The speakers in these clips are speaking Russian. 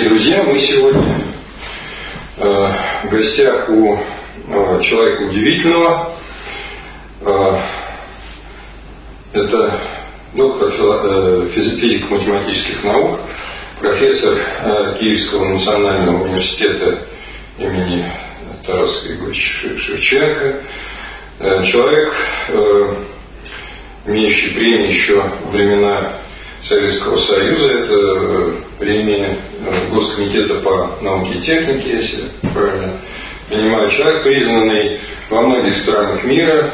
Дорогие друзья, мы сегодня э, в гостях у э, человека удивительного. Э, это доктор физико-математических наук, профессор Киевского национального университета имени Тараса Григорьевича Шевченко, человек, имеющий премию еще времена Советского Союза, это премия Госкомитета по науке и технике, если правильно понимаю, человек, признанный во многих странах мира,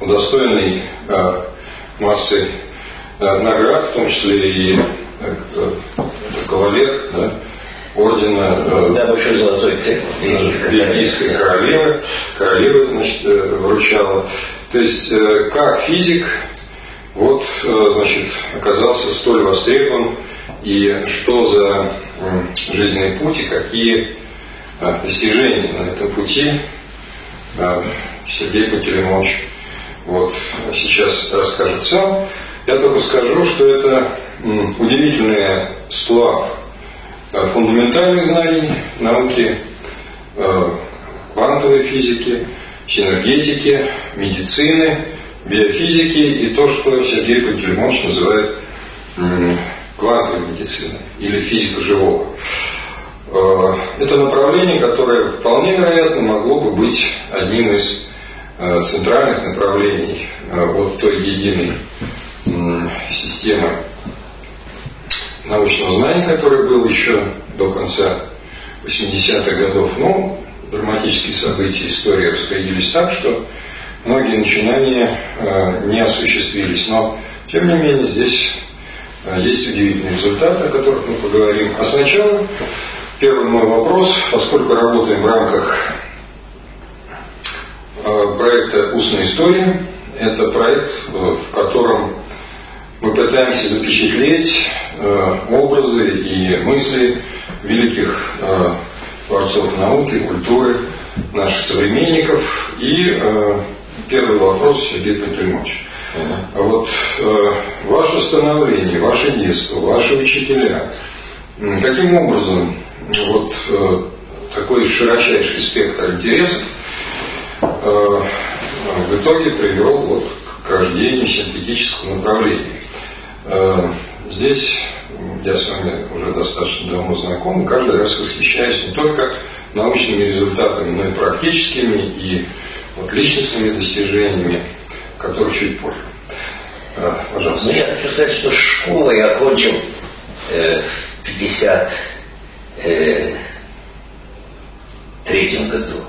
удостоенный массы наград, в том числе и э, кавалер да, ордена э, да, большой золотой тест бельгийской королевы. Королева значит, э, вручала. То есть, как физик, вот, значит, оказался столь востребован, и что за жизненный путь, и какие достижения на этом пути Сергей Пантелеймович вот сейчас расскажет сам. Я только скажу, что это удивительный сплав э, фундаментальных знаний науки, э, квантовой физики, синергетики, медицины, биофизики и то, что Сергей Пантелеймонович называет квантовой медициной или физика живого. Э, это направление, которое вполне вероятно могло бы быть одним из центральных направлений вот той единой системы научного знания, который был еще до конца 80-х годов. Но драматические события истории распорядились так, что многие начинания э, не осуществились. Но, тем не менее, здесь э, есть удивительные результаты, о которых мы поговорим. А сначала первый мой вопрос, поскольку работаем в рамках э, проекта «Устная история», это проект, в котором мы пытаемся запечатлеть образы и мысли великих творцов науки, культуры, наших современников. И первый вопрос Сергей Петрильевич. Uh-huh. Вот э, ваше становление, ваше детство, ваши учителя, каким образом вот э, такой широчайший спектр интересов э, в итоге привел вот к рождению синтетического направления? Э, здесь я с вами уже достаточно давно знаком, каждый раз восхищаюсь не только научными результатами, но и практическими и вот личностными достижениями, которые чуть позже. Э, пожалуйста. Ну, я хочу сказать, что школу я окончил э, в 53 э, третьем году.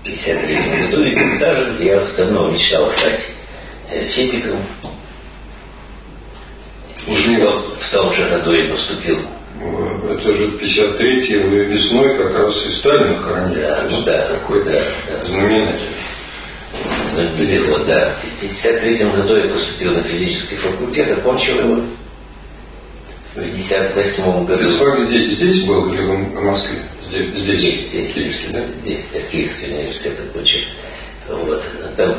В 53 году, и тогда же я давно мечтал стать э, физиком, Ушли в том же году и поступил. Это же 53-й, вы весной как раз и Сталина хоронили. Да, ну да. Такой да, да. знаменательный. Знаменитый, вот, да. В 53-м году я поступил на физический факультет, окончил его в 58 году. Физфак здесь, здесь был или в Москве? Здесь, здесь, здесь, Киевский, да? Здесь, да, Киевский университет окончил. Вот. Там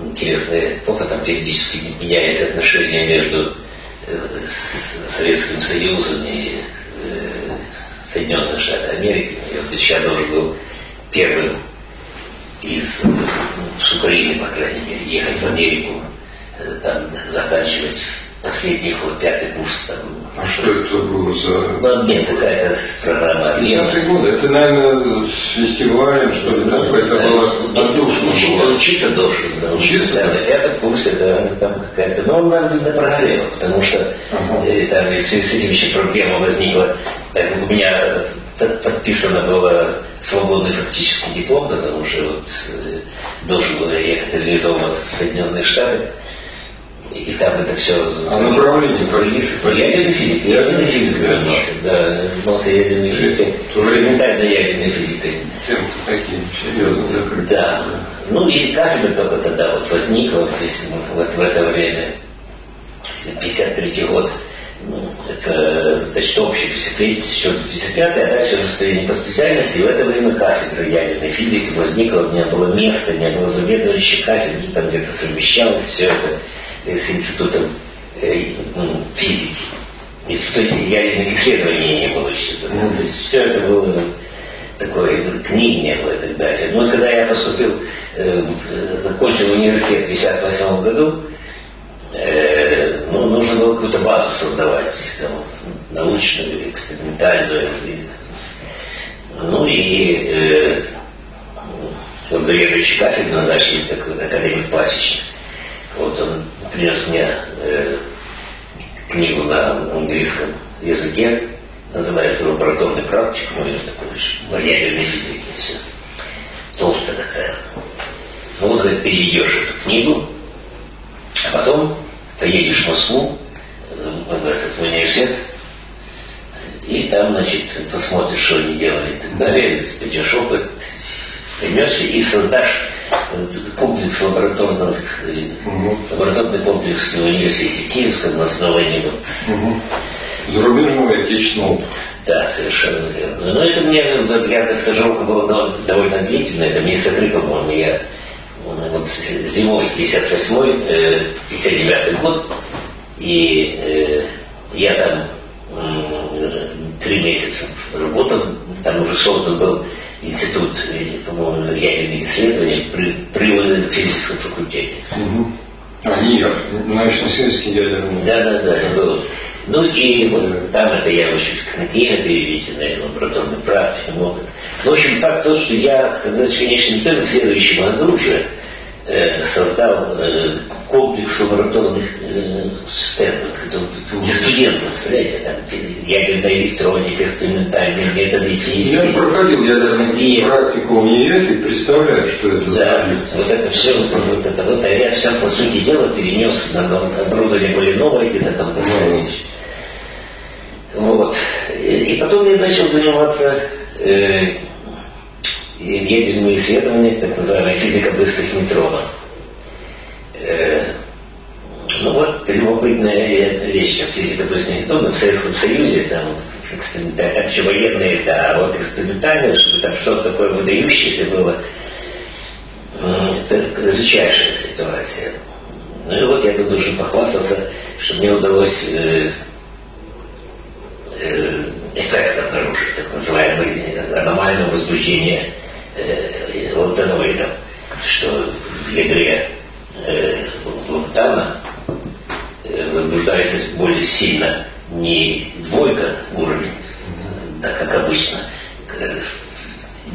интересный опыт, там периодически меняется отношения между Советским Союзом и э, Соединенных Штатов Америки. И вот я должен был первым из, ну, с Украины, по крайней мере, ехать в Америку, э, там заканчивать последний вот пятый курс. Там, а что это было за... Ну, обмен какая-то программа обмена. годы. Это, наверное, с фестивалем, что ли, там какая-то была отдушина учиться, Учиться должен, да. Учиться? Да, на пятом курсе, да, там какая-то... Но он не проблема, потому что э, там с, этим еще проблема возникла. Так как у меня подписано было свободный фактический диплом, потому что вот, э, должен был ехать реализовываться в Соединенные Штаты. И там это все... А направление по ядерной физике. Ядерной физикой занимался, да. Занимался ядерной физикой. Экспериментальной ядерной физикой. Чем такие серьезно закрыты. Да. Ну и кафедра только тогда вот возникла вот в это время. 53 год. Ну, это, значит, общий 53, 1955, а дальше настроение по специальности. И в это время кафедра ядерной физики возникла, у меня было место, у меня было заведующий кафедры, там где-то совмещалось все это с институтом э, ну, физики. ядерных исследований не было еще. Mm-hmm. То есть все это было такой книги не было и так далее. Но когда я поступил, э, закончил университет в 1958 году, э, ну, нужно было какую-то базу создавать, там, научную, экспериментальную. Ну и э, вот заведующий кафедрой назначили такой академик Пасечник. Вот он принес мне э, книгу на английском языке, называется «Лабораторный практик», ну, или такой, в ядерной физике, все. Толстая такая. Ну, вот ты переведешь эту книгу, а потом поедешь в Москву, в этот университет, и там, значит, посмотришь, что они делали и так далее, пойдешь опыт, поймешь и создашь комплекс лабораторных, угу. лабораторный комплекс в университете Киевском на основании вот угу. зарубежного и отечественного опыта. Да, совершенно верно. Но это мне, я стажировка была довольно длительная, это месяца три, по-моему, я вот зимой 58 59 э, год, и э, я там три месяца работал, там уже создан был институт, по-моему, ядерных исследований при, при физическом факультете. Угу. А, НИР, научно-исследовательский ядерный. Да, да, да, был. Ну и вот там это я очень конкретно переведенная лабораторная практика, много. Ну, в общем, так то, что я, когда, конечно, не только в следующем году уже, создал э, комплекс лабораторных э, стендов для студентов, представляете, там ядерная электроника, экспериментальные методы физики. Я проходил ядерную и... практику в универе и представляю, что это за Да, вот это все, вот, это вот, а я все, по сути дела, перенес на оборудование более новое, где-то там поставил. Вот. И потом я начал заниматься э, ядерные исследования, так называемая физика быстрых нейтронов. Э, ну вот, любопытная вещь, физика быстрых нейтронов в Советском Союзе, там, общевоенные, да, а вот экспериментальные, чтобы там что-то такое выдающееся было, это редчайшая ситуация. Ну и вот я тут должен похвастаться, что мне удалось э, э, эффект обнаружить, так называемое аномальное возбуждение лантаноидом, что в ядре э, лантана э, возбуждается более сильно не двойка уровень, да, как обычно,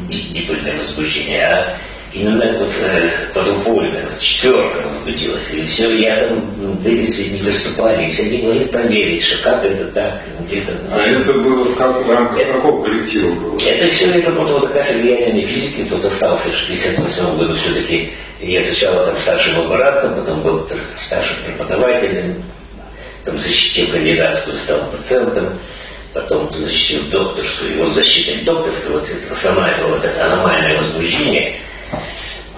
дипольное возбуждение, а именно вот э, подупольная, вот четверка возбудилась. И все, я там двигатель не выступали, и все не могли поверить, что как это так, где-то. А это было в, как, в рамках это, какого коллектива было? Это все я работал на кафедре ядерной физики, тут остался в 58 году все-таки. Я сначала там старшим лаборантом, потом был старшим преподавателем, там защитил кандидатскую, стал доцентом потом защитил докторскую, его защитой докторской, вот это основное было это аномальное возбуждение –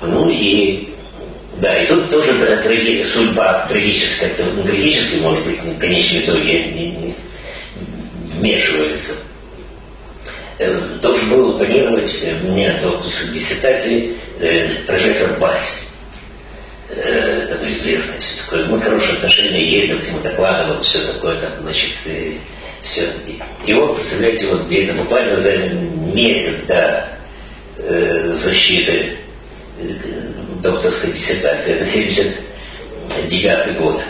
ну и да, и тут тоже трагедия, судьба трагическая, ну, трагическая, может быть, в конечном итоге не, не вмешивается. Э, должен был оппонировать э, мне докторской диссертации э, профессор Бась. Э, такой известный, все такое. Мы хорошие отношения, ездил к нему, докладывал, все такое, там, значит, и, все. И вот, представляете, вот где-то буквально за месяц до э, защиты докторской диссертации, это 79 год.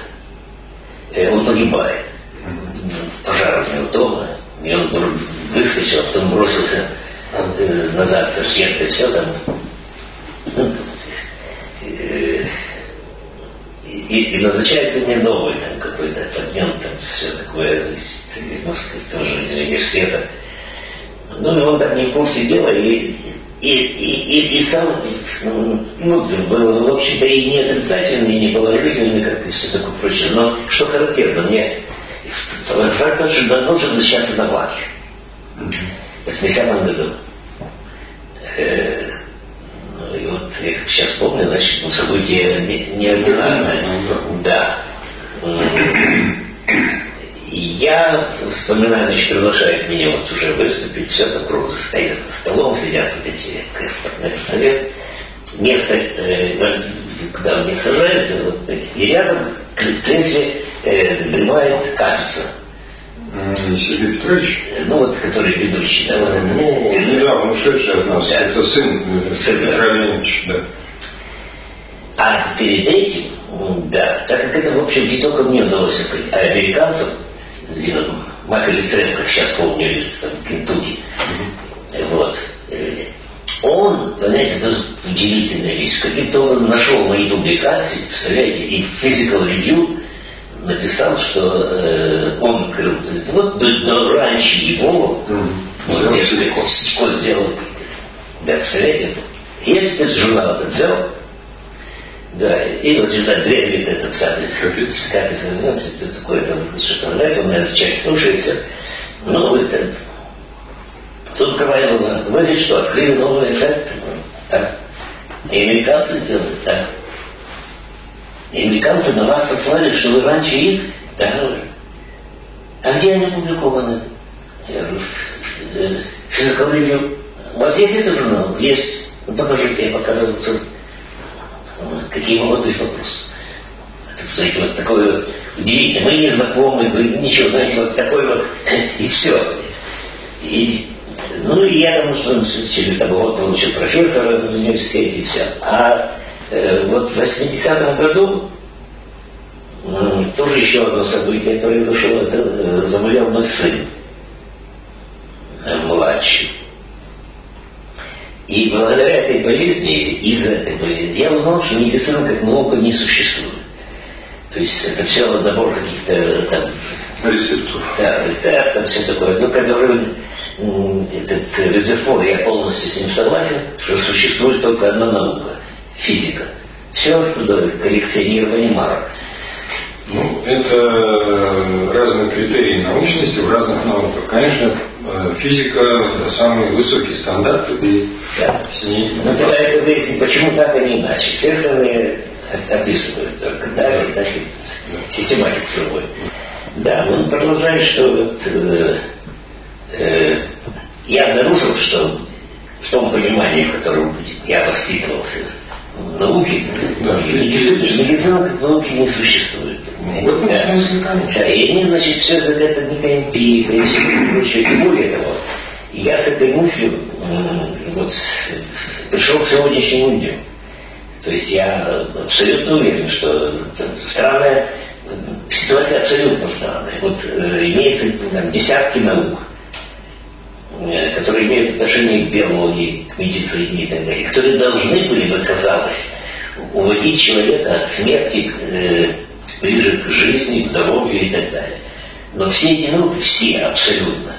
Э, он погибает. Пожар у него дома, и он выскочил, а потом бросился э, назад и все там. Э, и, и назначается мне новый там какой-то подъем, там все такое из, из Москвы, тоже из университета. Ну, и он там не в курсе дела, и и, и, и, и сам, ну, был, в общем-то, и не отрицательный, и не положительный, как и все такое прочее. Но что характерно, мне факт тот, что давно уже защищаться на Ваке. В 80-м году. Э, ну, и вот я сейчас помню, значит, ну, событие неординарное. Да. Я вспоминаю, значит, приглашают меня вот уже выступить, все там круто стоят за столом, сидят вот эти экспертный совет. Место, э, куда мне сажают, вот, и рядом, в принципе, э, дремает капица. Сергей Петрович? Ну вот, который ведущий, да, вот это. Ну, недавно ушедший от нас. Да. Это сын, э, сын Петра Леонидовича, да. А перед этим, да, так как это, в общем, не только мне удалось открыть, а американцам, Майкл Стрэн, как сейчас помню, из Кентукки, вот, э, он, понимаете, это удивительная вещь, каким-то образом нашел мои публикации, представляете, и в Physical Review написал, что э, он открыл, вот но раньше его, mm-hmm. вот, я сделал, да, представляете, я этот журнал этот взял, да, и вот сюда древит этот самый Капец. Капец, это такое там что-то нравится, у меня часть слушается. Ну, это... Тут глаза. Вы ведь что, открыли новый эффект? Так. И американцы делают так. И американцы на вас послали, что вы раньше их, да, а где они опубликованы? Я говорю, в У вас есть этот журнал? Есть. Ну, покажите, я показываю тут какие могут быть вопросы. Знаете, вот такой вот удивительный. Мы не знакомы, мы ничего, знаете, вот такой вот, и все. И, ну, и я думаю, что через там, год получил профессора в университете и все. А э, вот в 80-м году э, тоже еще одно событие произошло. Это э, заболел мой сын, э, младший. И благодаря этой болезни, из этой болезни, я узнал, что медицина как наука не существует. То есть это все набор каких-то там... Рецептур. Да, рецепт, там все такое. Ну, который этот резерфор, я полностью с ним согласен, что существует только одна наука – физика. Все остальное – коллекционирование марок. Ну, это разные критерии научности в разных науках. Конечно, э, физика – самый высокий стандарт, и да. с ней... Но пытается выяснить, почему так, а не иначе. Все остальные описывают только так, и так, и систематика другой. Да, он продолжает, что вот, э, э, я обнаружил, что в том понимании, в котором я воспитывался в науке, да, медицина, медицина как науки не существует. Да. И они, значит, все это, это некая эмпирика, и все прочее. И более того, я с этой мыслью вот, пришел к сегодняшнему дню. То есть я абсолютно уверен, что странная ситуация абсолютно странная. Вот э, имеется там, десятки наук, э, которые имеют отношение к биологии, к медицине и так далее, которые должны были бы, казалось, уводить человека от смерти э, ближе к жизни, к здоровью и так далее. Но все эти науки, все абсолютно,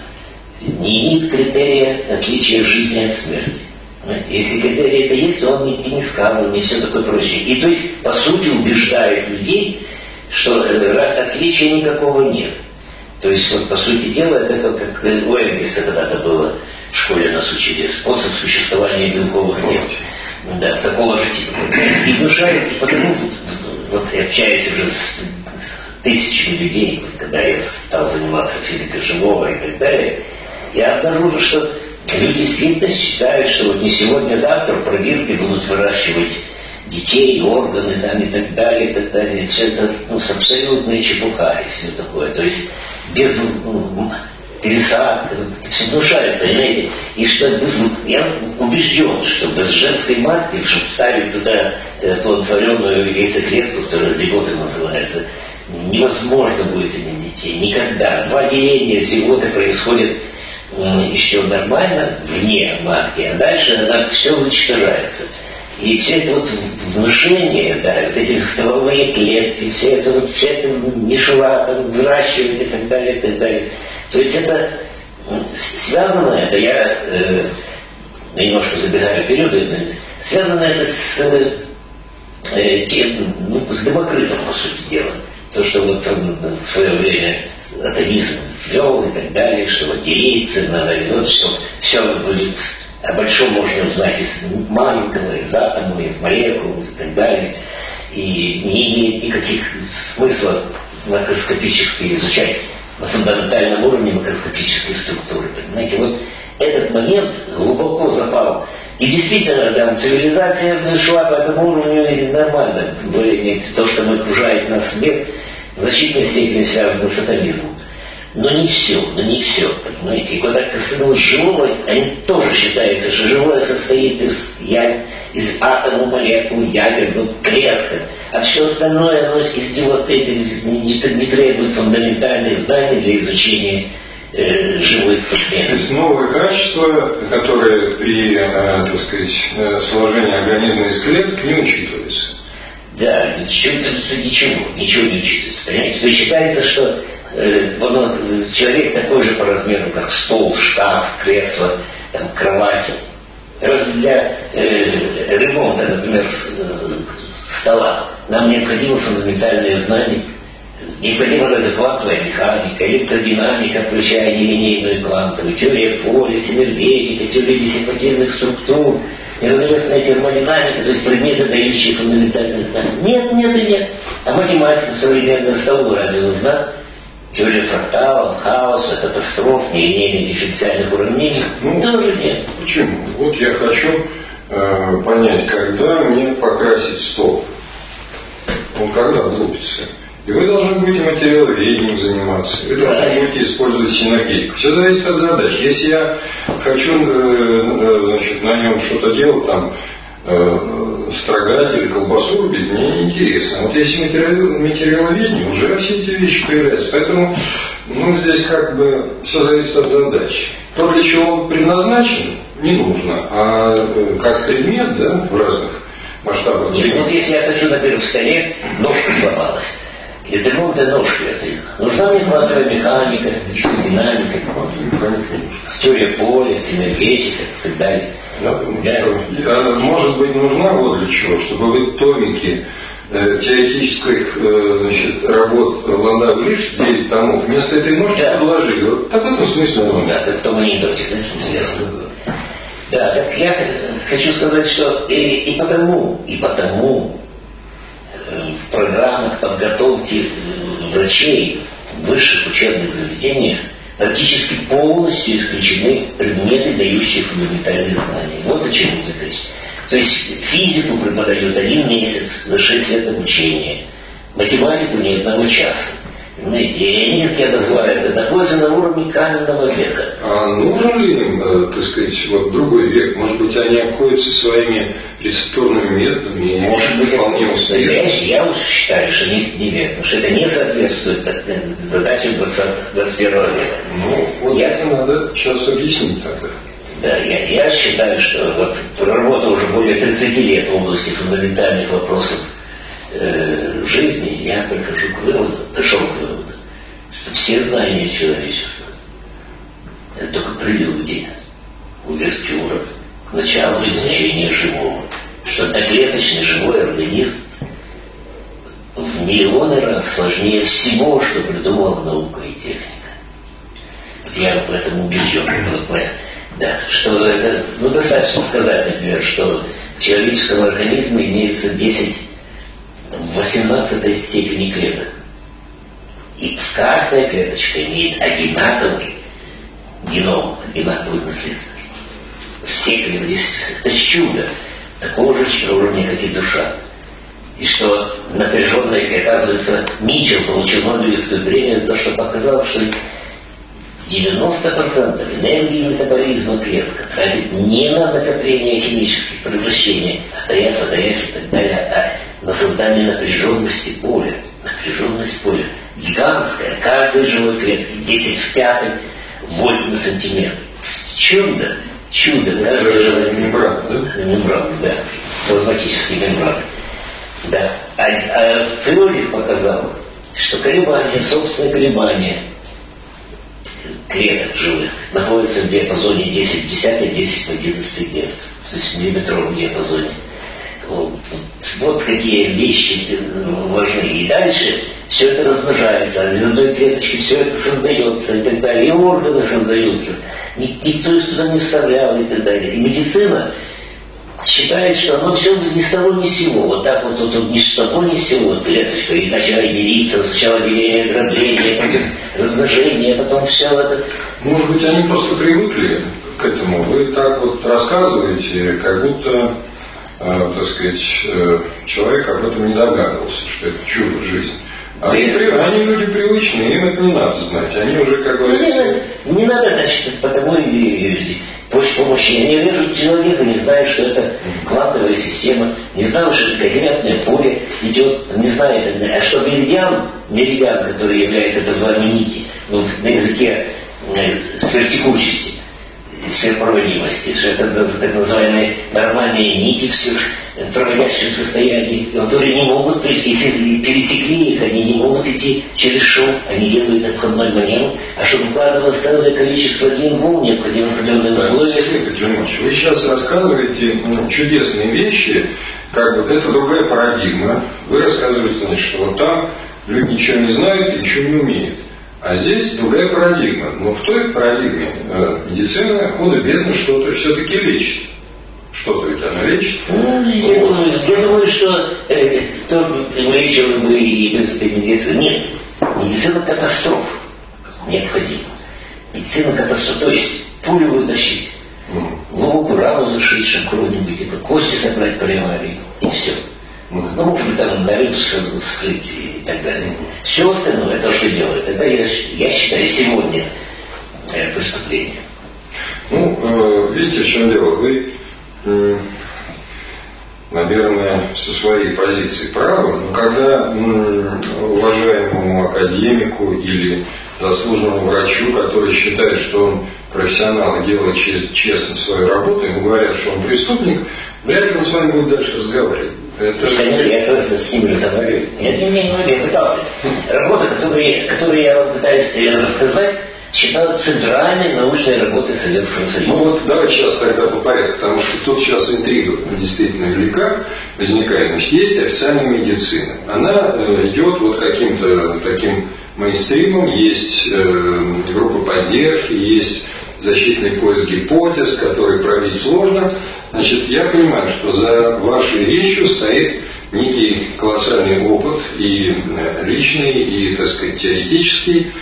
не имеют критерия отличия жизни от смерти. Понимаете? Если критерий это есть, то он нигде не сказан, и все такое прочее. И то есть, по сути, убеждает людей, что э, раз отличия никакого нет. То есть, вот, по сути дела, это как у Энгельса когда-то было в школе нас учили, способ существования белковых тел. Да, такого же типа. И внушает, потому вот я общаюсь уже с, с тысячами людей, когда я стал заниматься физикой живого и так далее, я обнаружил, что люди действительно считают, что вот не сегодня, а завтра в пробирке будут выращивать детей, органы там, и так далее, и так далее. Все это ну, с абсолютной чепуха и все такое. То есть без ну, пересадка, все внушают, понимаете? И что без, я убежден, что без женской матки, чтобы ставить туда плодотворенную яйцеклетку, которая зигота называется, невозможно будет иметь детей. Никогда. Два деления зиготы происходят еще нормально вне матки, а дальше она все уничтожается. И все это вот внушение, да, вот эти стволовые клетки, все это вот, вся эта мишура там выращивают и так далее, и так далее. То есть это связано, это я э, немножко забегаю вперед, связано это с э, тем, ну, с Демокритом, по сути дела. То, что вот он в свое время атомизм ввел и так далее, что вот делиться надо, и вот все, все будет о большом можно узнать из маленького, из атома, из молекул и так далее. И не имеет никаких смысла макроскопически изучать на фундаментальном уровне макроскопические структуры. Понимаете, вот этот момент глубоко запал. И действительно, там цивилизация шла по этому уровню нормально. То, что мы окружает нас мир, в значительной степени связано с атомизмом. Но не все, но не все, понимаете. И когда коснулось живого, они тоже считается, что живое состоит из, я, из атома, молекул, ядер, ну, клетка. А все остальное, оно из него стоит, не, не требует фундаментальных знаний для изучения э, живых предметов. То есть новые качества, которые при, э, так сказать, э, сложении организма из клеток не учитываются. Да, не учитывается ничего, ничего не учитывается. Понимаете? Есть считается, что человек такой же по размеру, как стол, шкаф, кресло, там, кровать. Раз для э, ремонта, например, э, стола нам необходимо фундаментальные знания, необходима даже квантовая механика, электродинамика, включая нелинейную квантовую, теория поля, синергетика, теория диссипативных структур, неравновесная термодинамика, то есть предметы, дающие фундаментальные знания. Нет, нет и нет. А математика современная столу разве нужна? Теория фракталов, хаоса, катастроф, нелинейных дифференциальных уравнений? Ну, тоже нет. Почему? Вот я хочу э, понять, когда мне покрасить стол. Он когда влупится? И вы должны будете материаловедением заниматься, вы должны будете использовать синергетику. Все зависит от задач. Если я хочу э, э, значит, на нем что-то делать, там, э, строгать или колбасу рубить, мне неинтересно. Вот если материаловедение, уже все эти вещи появляются. Поэтому ну, здесь как бы все зависит от задачи. То, для чего он предназначен, не нужно. А как предмет, да, в разных масштабах. Нет, вот если я хочу на первом столе, ножка сломалась. Ножки отдельно. Нужна мне квантовая механика, динамика, теория поля, синергетика и так далее. Я думаю, да. что может быть нужна вот для чего, чтобы вы томики э, теоретических э, значит, работ Ландау лишь 9 томов вместо этой ножки да. подложили. Вот так в этом смысле он. Да, как в том анекдоте, да, известно. Да, так я хочу сказать, что и, и потому, и потому в программах подготовки врачей в высших учебных заведениях практически полностью исключены предметы, дающие фундаментальные знания. Вот о чем идет речь. То есть физику преподают один месяц за шесть лет обучения, математику ни одного часа. Они, как я называю это, находятся на уровне каменного века. А нужен ли им, э, так сказать, вот другой век? Может быть, они обходятся своими рецептурными методами и Может быть, вполне успешно? Я уж считаю, что не, не век, потому что это не соответствует задачам 20, 21 века. Ну, вот я... это надо сейчас объяснить тогда. Да, я, я считаю, что вот работа уже более 30 лет в области фундаментальных вопросов э, жизни, я прихожу к выводу, пришел к выводу, что все знания человечества это только прелюдия, увертюра к началу изучения живого. Что одноклеточный живой организм в миллионы раз сложнее всего, что придумала наука и техника. Вот я в этом убежден. Вот, да, что это, ну достаточно сказать, например, что в человеческом организме имеется 10 в 18 степени клеток. И каждая клеточка имеет одинаковый геном, одинаковый наследство. Все клетки. Это чудо. Такого же уровня, как и душа. И что напряженно, оказывается, Митчелл получил Нобелевскую премию за то, что показал, что 90% энергии метаболизма клетка тратит не на накопление химических превращений, АТФ, АТФ и так далее, а на создание напряженности поля. Напряженность поля гигантская, каждой живой клетки 10 в пятый вольт на сантиметр. Чудо, чудо. Каждая живая мембрана? Мембрана, да. Плазматические мембраны. Да. А, а Фролих показал, что колебания, собственные колебания клеток живых находятся в диапазоне 10 в 10, 10 в 11 Гц. То есть в миллиметровом диапазоне. Вот какие вещи важны. И дальше все это размножается, из одной клеточки все это создается и так далее. И органы создаются. Никто их туда не вставлял и так далее. И медицина считает, что оно все ни с того ни с сего. Вот так вот, вот, вот ни с того ни с сего клеточка. И начала делиться, сначала деление, дробление, потом размножение, потом все это. Может быть, они просто привыкли к этому. Вы так вот рассказываете, как будто э, так сказать, э, человек об этом не догадывался, что это чудо жизни. Они, они люди привычные, им это не надо знать. Они уже, как говорится... Не, не надо, значит, потому и помощи. Я не вижу человека, не знаю, что это квантовая система, не знаю, что это когерентное поле идет, не знает, а что меридиан, меридиан, который является так называемой нити, ну, на языке э, сверхтекучести, сверхпроводимости, что это так называемые нормальные нити все проводящие состоянии, которые не могут, если пересекли их, они не могут идти через шоу, они делают обходной маневр, а чтобы укладывалось целое количество длин волн, необходимо определенные условия. Вы сейчас рассказываете ну, чудесные вещи, как бы это другая парадигма. Вы рассказываете, значит, что вот там люди ничего не знают и ничего не умеют. А здесь другая парадигма. Но в той парадигме э, медицина худо-бедно что-то все-таки лечит. Что-то ведь она лечит. Ну, я, думаю, я думаю, что э, то лечил бы и без этой медицины. Нет, медицина катастроф необходима. Медицина катастроф, то есть пулю вытащить, глубокую рану зашить, чтобы кровь не быть, кости собрать по аварии, и все. Ну, может быть, там нарыв скрыть и так далее. Все остальное, то, что делают, это, я, я считаю, сегодня э, преступление. Ну, э, видите, в чем дело? Вы, э, наверное, со своей позиции правы, но когда э, уважаемому академику или заслуженному врачу, который считает, что он профессионал и делает честно свою работу, ему говорят, что он преступник, вряд ли он с вами будет дальше разговаривать. Это... Я тоже с ним разговариваю. Я с ним не пытался. Работа, которую, которую я вам пытаюсь рассказать, считалась центральной научной работой Советского Союза. Ну вот давайте сейчас тогда по порядку, потому что тут сейчас интрига действительно велика возникает. Значит, есть официальная медицина. Она э, идет вот каким-то таким мейнстримом, есть э, группа поддержки, есть защитный поиск гипотез, который пробить сложно. Значит, я понимаю, что за вашей речью стоит некий колоссальный опыт и э, личный, и, так сказать, теоретический.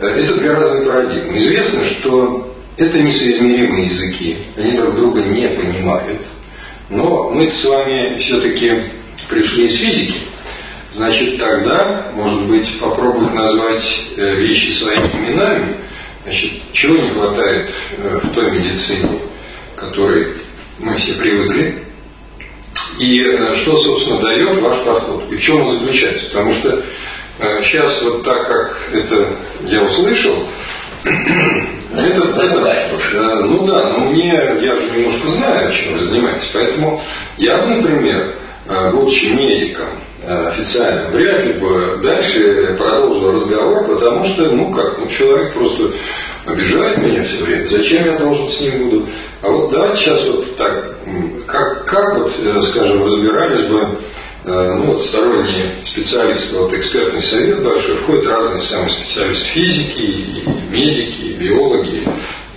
Э, это две разные парадигмы. Известно, что это несоизмеримые языки, они друг друга не понимают. Но мы с вами все-таки пришли из физики. Значит, тогда, может быть, попробовать назвать э, вещи своими именами. Значит, чего не хватает в той медицине, которой мы все привыкли. И э, что, собственно, дает ваш подход? И в чем он заключается? Потому что сейчас э, вот так, как это я услышал, это, это, ну да, но мне, я же немножко знаю, чем вы занимаетесь, поэтому я, например, будучи медиком, официально, вряд ли бы дальше продолжил разговор, потому что, ну как, ну человек просто обижает меня все время, зачем я должен с ним буду? А вот давайте сейчас вот так, как, как вот, э, скажем, разбирались бы э, ну, вот сторонние специалисты, вот экспертный совет большой, входят разные самые специалисты физики, и медики, и биологи,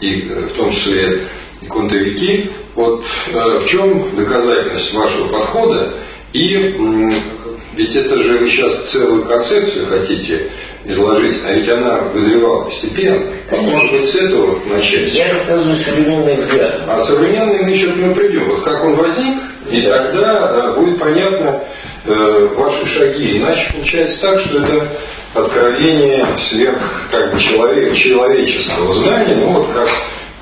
и э, в том числе квантовики. Вот в чем доказательность вашего подхода? И ведь это же вы сейчас целую концепцию хотите изложить, а ведь она вызревала постепенно. Конечно. Может быть, с этого начать? Я рассказываю современный взгляд. А современный мы еще к нему придем. Вот как он возник, и тогда э, будет понятно э, ваши шаги. Иначе получается так, что это откровение сверх как бы человек, человеческого знания, ну вот как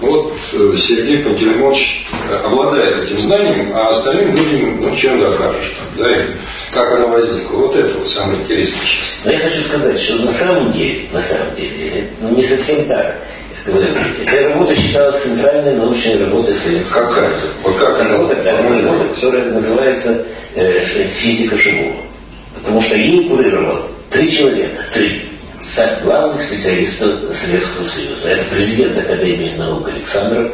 вот э, Сергей Пантелеймович э, обладает этим знанием, а остальным людям, ну, чем докажешь там, да, как оно возникло. Вот это вот самое интересное сейчас. Но я хочу сказать, что на самом деле, на самом деле, это не совсем так. Как вы говорите. Эта работа считалась центральной научной работой Советского Какая? Вот как она? Работа, работа, которая называется э, физика живого. Потому что ей курировало три человека, три главных специалистов Советского Союза. Это президент Академии наук Александров,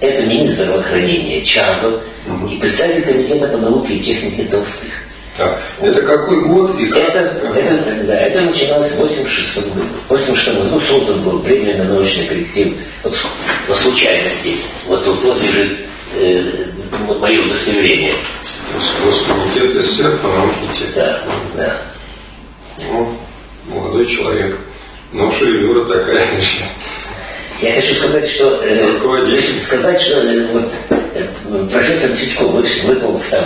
это министр здравоохранения Чазов угу. и председатель комитета по науке и технике Толстых. Так, это какой год и как? Это, это, да, это начиналось в 86 году. В 86 году создан был временный научный коллектив вот, по случайности. Вот тут вот лежит э, мое удостоверение. Госкомитет СССР по науке. Да, да. Ну, молодой человек. Но шевелюра такая еще. Я хочу сказать, что э, сказать, что э, вот профессор Цитько выпал там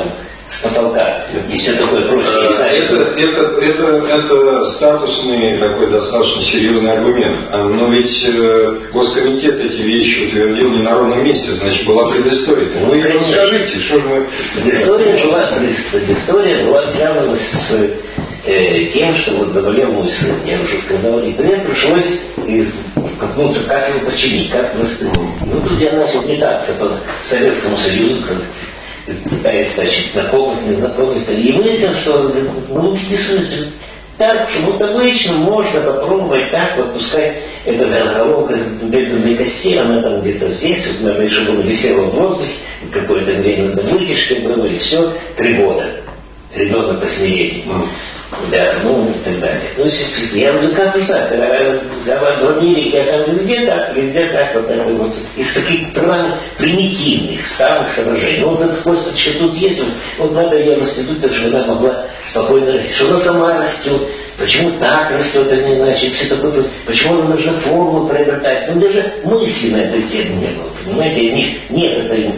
с потолка и все такое прочее. А, это, это, это, это статусный такой достаточно серьезный аргумент. А, но ведь э, Госкомитет эти вещи утвердил не на ровном месте, значит была предыстория. Ну, вы ну, расскажите, что же мы... Предыстория была, предыстория была связана с э, тем, что вот заболел мой сын, я уже сказал, и мне пришлось из, как, ну, как его починить, как восстановить. Ну, тут я начал метаться по Советскому Союзу, пытаясь значит, знакомых, незнакомых, и выяснил, что ну, интересуется так, вот обычно можно попробовать так, вот пускай эта головка бедренной кости, она там где-то здесь, вот надо, чтобы висела в воздухе, какое-то время на вытяжке было, и все, три года. Ребенок восьмилетний. Да, ну и так далее. Ну, я говорю, как же так? В Америке, а там везде так, везде так, вот это вот, из прям примитивных, самых соображений. Ну, вот эта косточка тут есть, вот, надо ее растянуть, чтобы она могла спокойно расти. Что она сама растет, почему так растет, а не иначе, все такое, почему она должна форму приобретать. Там даже мысли на эту тему не было, понимаете, нет, нет это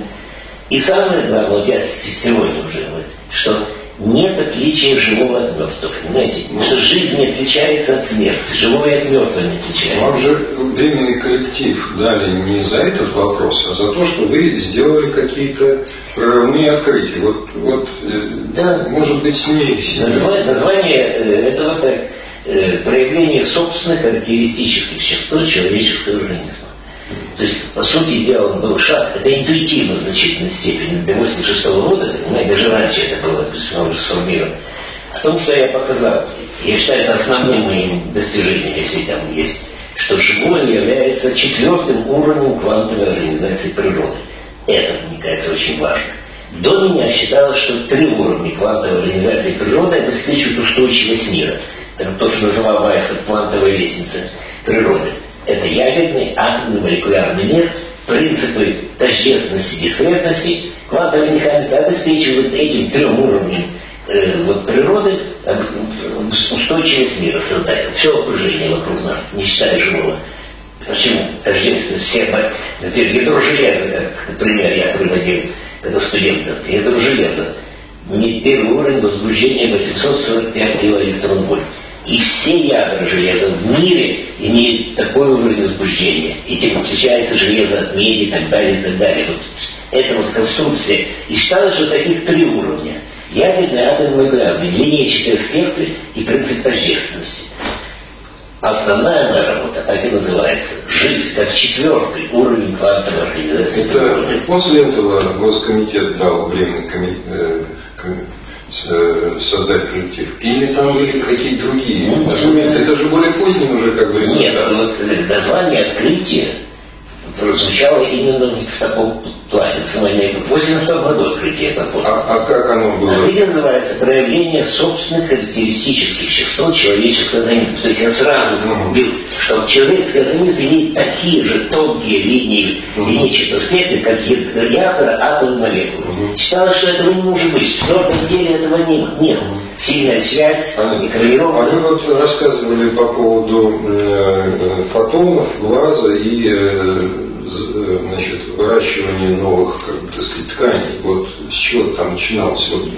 И самое главное, вот я сегодня уже, вот, что нет отличия живого от мертвого. Понимаете? Ну, что жизнь не отличается от смерти, живое от мертвого не отличается. Вам же временный коллектив дали не за этот вопрос, а за то, что вы сделали какие-то прорывные открытия. Вот, вот э, да. может быть, с ней. Название, название э, этого так, э, проявление собственных характеристических черт человеческого организма. То есть, по сути дела, был шаг, это интуитивно в значительной степени, до 86 -го года, понимаете, даже раньше это было, то есть уже сформирован. О том, что я показал, я считаю, это основным моим достижением, если там есть, что живое является четвертым уровнем квантовой организации природы. Это, мне кажется, очень важно. До меня считалось, что три уровня квантовой организации природы обеспечивают устойчивость мира. Это то, что называется квантовая лестница природы. Это ядерный, атомный, молекулярный мир, принципы тождественности, дискретности, квантовая механика обеспечивает этим трем уровням э, вот, природы э, устойчивость мира создать. Все окружение вокруг нас, не считая живого. Почему? Тождественность всех, например, ядро железа, как, например, я приводил, когда студентов, ядро железа, первый уровень возбуждения 845 килоэлектрон вольт. И все ядра железа в мире имеют такой уровень возбуждения. Этим отличается железо от меди и так далее, и так далее. Вот это вот конструкция. И считалось, что таких три уровня. Ядерный, атомный, молекулярный. Длиннее четыре спектры и принцип тождественности. Основная моя работа так и называется. Жизнь как четвертый уровень квантовой организации. Это, после этого Госкомитет дал временный комитет, Э, создать коллектив? Или там были какие-то другие ну, документы? Это же более поздний уже как бы. Нет, ну, вот название открытия прозвучало именно в таком плане. В 82 году открытие это было. А, а как оно было? Открытие называется проявление собственных характеристических черт человеческого организма. То есть я сразу говорил, что человеческий организм имеет такие же тонкие линии, uh-huh. линии четырехспектра, как ядра, атомы, молекулы. Uh-huh. Считалось, что этого не может быть. В четвертом теле этого нет. нет. Сильная связь, она не коррелирована. Вы вот рассказывали по поводу э, фотонов, глаза и э, Э, значит, выращивание новых, как бы, так сказать, тканей. Вот с чего там начиналось? Вот,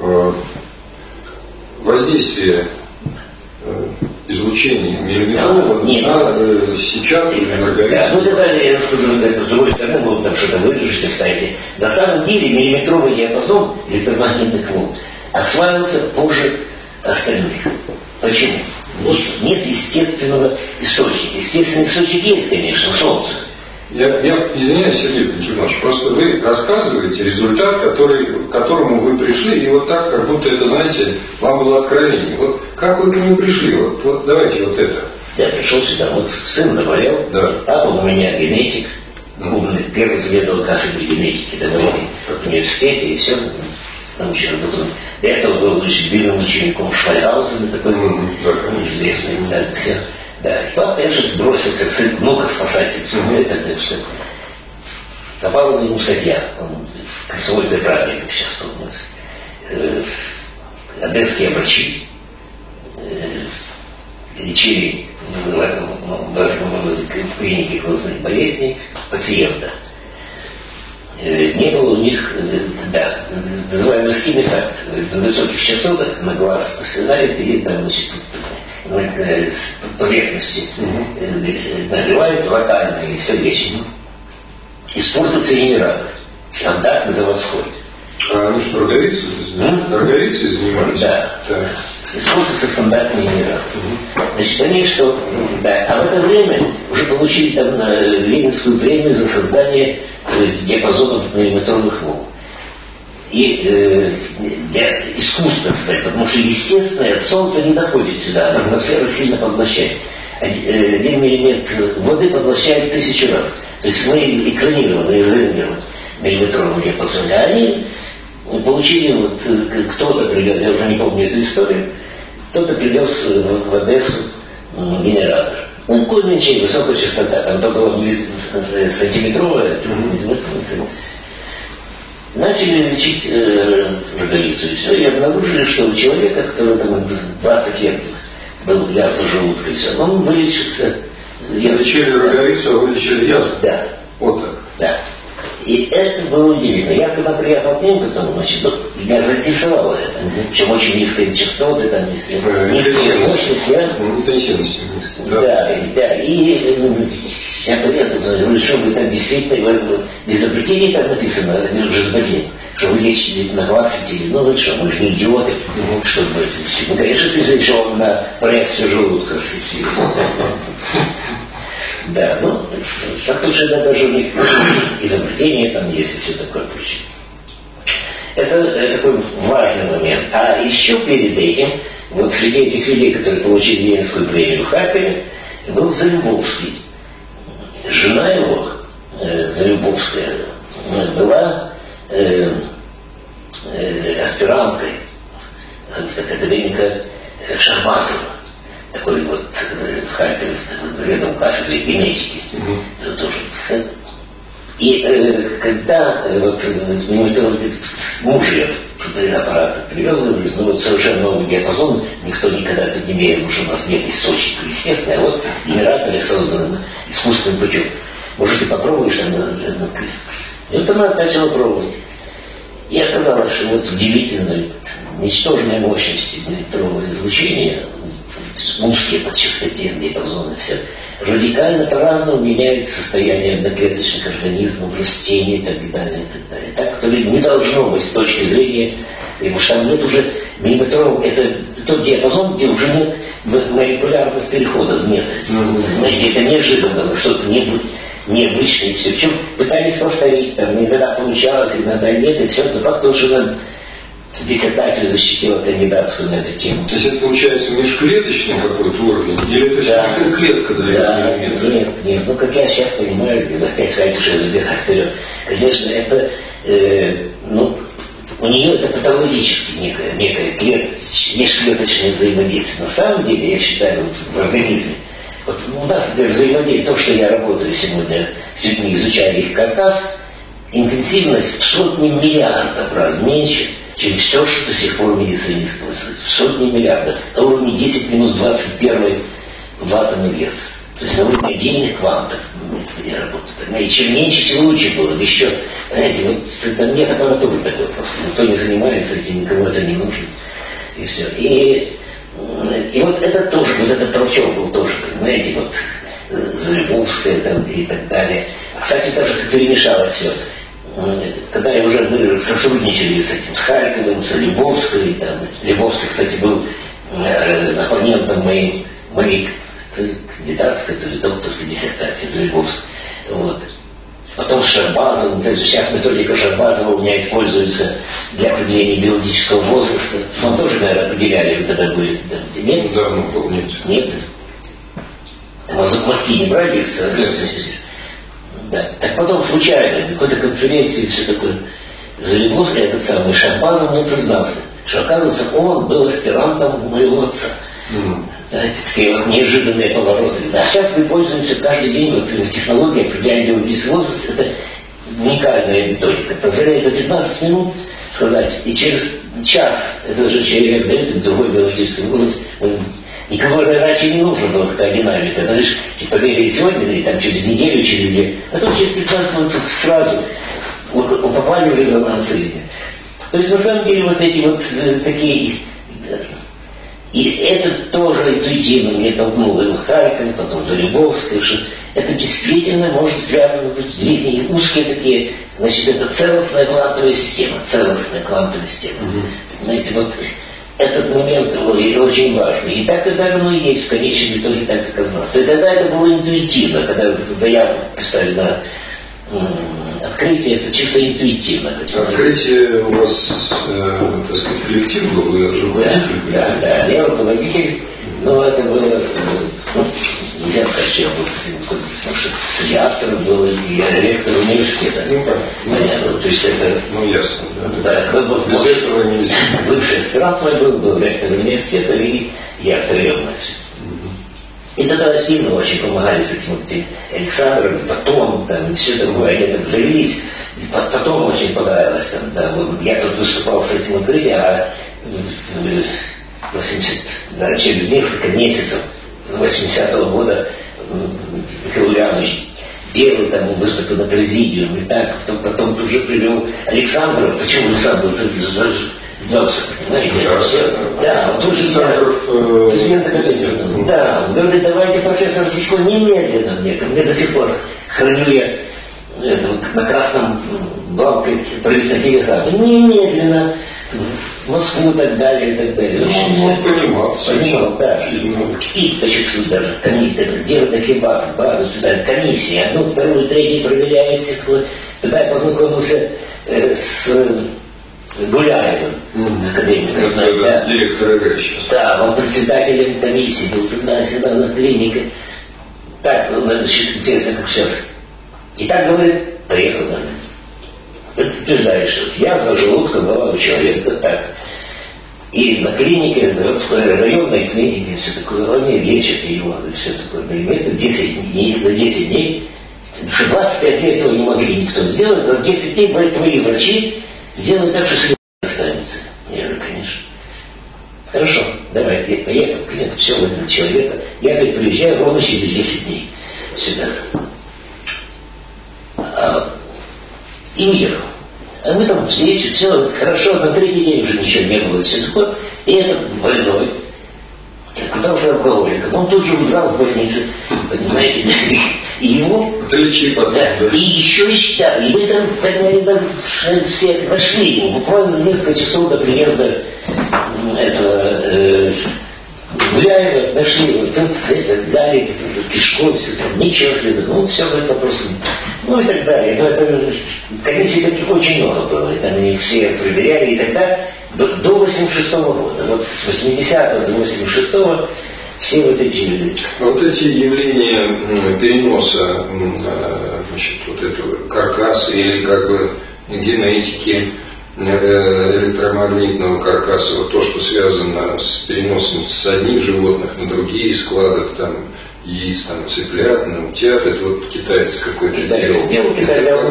э, воздействие э, излучения миллиметрового Нет. на сетчатку или на организм. Да, ну это с другой стороны, вы там что-то вырежете, вставите. На самом деле миллиметровый диапазон электромагнитных волн осваивался позже остальных. Почему? Нет естественного источника. Естественный источник есть, конечно, Солнце. Я, я извиняюсь, Сергей Пантелеймович, просто вы рассказываете результат, который, к которому вы пришли, и вот так, как будто это, знаете, вам было откровение. Вот как вы к нему пришли? Вот, вот давайте вот это. Я пришел сюда, вот сын заболел, да. папа у меня генетик, умный, первый заведовал кафедрой генетики да, в университете, и все, научно работал. До этого был любимым учеником Швальгаузена, такой mm-hmm. известный, да, все. Да, и папа, конечно, бросился сын, много спасателей, mm-hmm. это, это все. Попала на него статья, он в правде, как сейчас помню. Э, одесские врачи э, лечили в этом, в этом клинике глазных болезней пациента. Э, не было у них, э, да, называемый скин эффект, на высоких частотах на глаз проседает или там, значит, на поверхности mm-hmm. нагревает локально и все лечит. Испортился генератор, стандартный заводской. А они что, роговицы? Роговицы занимались? Да. Так. Используется стандартный генератор. Угу. Значит, они что, да, а в это время уже получили там Ленинскую премию за создание э, диапазонов миллиметровых волн. И э, для искусства, кстати, потому что естественное от Солнца не доходит сюда, атмосфера сильно поглощает. Э, один миллиметр воды поглощает тысячу раз. То есть мы экранированы, изолированы миллиметровым диапазоном. А они получили, вот э, кто-то привез, я уже не помню эту историю, кто-то привез э, в Одессу генератор. Ну, конничей, высокая частота, там то было сантиметровая, начали лечить э, роговицу, и все, и обнаружили, что у человека, который там 20 лет был язва желудка, и все, он вылечится. Лечили роговицу, а вылечили язву? Да. Вот так? Да. И это было удивительно. Я когда приехал к ним, потом, значит, ну, меня заинтересовало это. Причем очень низкие частоты, там, если низкие мощности. Интенсивность. Да. да, да. И ну, я говорю, что вы там действительно, без изобретения там написано, жизнодел, что вы лечите на глаз светили. Ну, вы что, мы же не идиоты. Что вы, ну, конечно, ты зашел на проекцию желудка светили. Да, ну, потому что это даже у них изобретение там есть и все такое прочее. Это, это такой важный момент. А еще перед этим, вот среди этих людей, которые получили Ленинскую премию в Харькове, был Залюбовский. Жена его, э, Залюбовская, была э, э, аспиранткой академика Шарбазова такой вот э, в Харькове заведовал кафедрой генетики. Mm-hmm. Тоже И э, когда э, вот мониторинг муж ее аппарат привез, ну вот совершенно новый диапазон, никто никогда это не мерил, потому что у нас нет источника, естественно, а вот генераторы созданы искусственным путем. Может, ты попробуешь там, и вот она начала пробовать. И оказалось, что вот удивительно, ничтожная мощность электронного излучения узкие по частоте диапазона, все радикально по-разному меняет состояние одноклеточных организмов, растений и так далее, и так далее. Так, то ли не должно быть с точки зрения, потому что там нет уже миллиметрового, это тот диапазон, где уже нет молекулярных переходов, нет. Знаете, это неожиданно, что-то не необычное, все. Причем пытались повторить, там, иногда получалось, иногда нет, и все, но факт уже диссертацию защитила кандидатскую на эту тему. То есть это получается межклеточный какой-то уровень? Или это да. все клетка дает да, Нет, нет. Ну, как я сейчас понимаю, опять сказать, уже забегать вперед. Конечно, это, э, ну, у нее это патологически некое, некое клет, межклеточное взаимодействие. На самом деле, я считаю, вот в организме, вот у нас, например, взаимодействие, то, что я работаю сегодня с людьми, изучая их каркас, интенсивность сотни миллиардов раз меньше, чем все, что до сих пор в медицине используется. Сотни миллиардов. На уровне 10 минус 21 в атомный вес. То есть на уровне отдельных квантов я работаю. И чем меньше, тем лучше было бы еще. Понимаете, вот там нет аппаратуры такой просто. Никто не занимается этим, никому это не нужно. И все. И, и вот это тоже, вот этот толчок был тоже, понимаете, вот э, Залюбовская там и так далее. Кстати, даже перемешалось все когда я уже мы сотрудничали с этим, с Харьковым, с Львовской, там, Львовский, кстати, был э, оппонентом моей, моей кандидатской, то ли докторской диссертации за Львовск. Вот. Потом Шарбазов, сейчас методика Шарбазова у меня используется для определения биологического возраста. Он тоже, наверное, определяли, когда были. Нет? Ну, давно был, нет. Нет. Мозги не брали? Нет. Да. Так потом случайно, на какой-то конференции все такое Залиговский, этот самый Шахбазов мне признался, что оказывается он был аспирантом моего отца. Mm-hmm. Знаете, такие вот неожиданные повороты. А сейчас мы пользуемся каждый день вот технологией определяния биологический возраст. Это уникальная методика. Позволяет за 15 минут сказать, и через час этот же человек дает другой биологический возраст. Никого раньше не нужно было такая динамика. Ты лишь типа бегай сегодня, и там через неделю, через две. А то через 15 минут сразу попали в резонанс То есть на самом деле вот эти вот э, такие и это тоже интуитивно мне толкнуло и Харьков, потом Залюбовская, что это действительно может связано быть жизни узкие такие, значит, это целостная квантовая система, целостная квантовая система. Mm-hmm. Понимаете, вот этот момент очень важный. И так тогда оно и есть в конечном итоге так оказалось. То есть тогда это было интуитивно, когда заявку писали на открытие, это чисто интуитивно. Открытие у вас, э, так сказать, коллектив был, вы руководитель? Да, да, да, я руководитель, но это было, ну, я был потому что среди авторов был и ректор университета. Ну, как? Понятно, то есть это... Ну, ясно, да. да был, Без может, этого нельзя. Бывший аспирант мой был, был ректор университета, и я втроем, значит. И тогда сильно очень помогали с этим вот Александром, потом, там, все такое, они там завелись. Потом очень понравилось, там, да, я тут выступал с этим открытием, а 80, да, через несколько месяцев 80-го года Михаил Ульянович первый там выступил на президиуме, и так, потом, потом тут же привел Александров, почему Александр Джобс, понимаете? Да, он тоже э, президент Академии. Да, он говорит, давайте профессор Сичко немедленно мне, мне до сих пор храню я это, на красном балке правительства телеграфа. Немедленно в Москву и так далее, и так далее. Ну, он понимал. Понимал, да. И чуть-чуть даже комиссия, делать такие базы, базу сюда, комиссия, одну, вторую, третью проверяет. Тогда я познакомился э, с Гуляевым, mm-hmm. академиком. Это да. директор ИГ сейчас. Да, он председателем комиссии был тогда всегда на клинике. Так, ну, значит, интересно, как сейчас. И так говорит, приехал ко мне. Утверждает, что язва желудка была у человека так. И на клинике, районной клинике, все такое, они лечат его, все такое. И это 10 дней, за 10 дней, 25 лет его не могли никто сделать, за 10 дней твои врачи Сделай так, что след останется. Я говорю, конечно. Хорошо, давайте, поехал, все возьмет человека. Я говорит, приезжаю ровно через 10 дней сюда. А, и уехал. А мы там встречу, все хорошо, на третий день уже ничего не было, все такое. И этот больной оказался алкоголиком. Он тут же удрал в больнице, понимаете, и ему... Это лечи потом, да, да. И еще и считали. И мы там тогда всех нашли его. Буквально за несколько часов до приезда этого э, Гуляева нашли его. Тут это, взяли кишкой, все там, ничего следа. Ну, все по вопросу. Ну и так далее. Но это комиссий таких очень много было. И там они все проверяли. И тогда до, до 86 -го года. Вот с 80 до 86 -го все вот эти... Вот эти явления переноса э, значит, вот этого каркаса или как бы генетики электромагнитного каркаса, вот то, что связано с переносом с одних животных на другие, складок там яиц, там, цыплят, на утят, это вот китаец какой-то делал. Сделал китаец, я у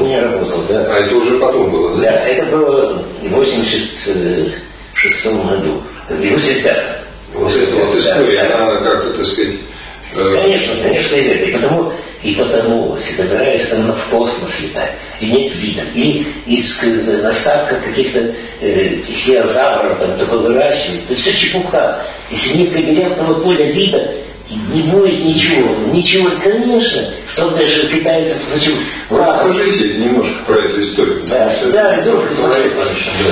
меня, работал, да. А это уже потом было, да? Да, это было в 86 году, 85 вот эта вот история, она как-то, так сказать... Э... Конечно, конечно, и это. И потому, и потому собирались там в космос летать, где нет вида. Или из остатков каких-то э, хиозавров там такое выращивается. Это все чепуха. Если нет когерентного поля вида, не будет ничего. Ничего, конечно. В том даже китайцев хочу... Расскажите немножко про эту историю. Да, да, да, друг,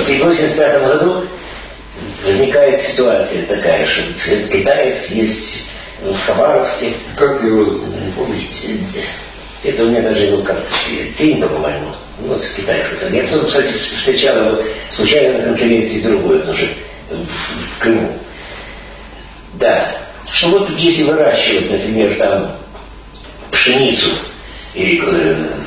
И в 85 году возникает ситуация такая, что китаец есть в Хабаровске. Как его помните? Это у меня даже его карточки. Тиньба, по-моему. Ну, с китайской. Я потом, кстати, встречал его случайно на конференции другой, тоже в Крыму. Да. Что вот если выращивать, например, там пшеницу или э,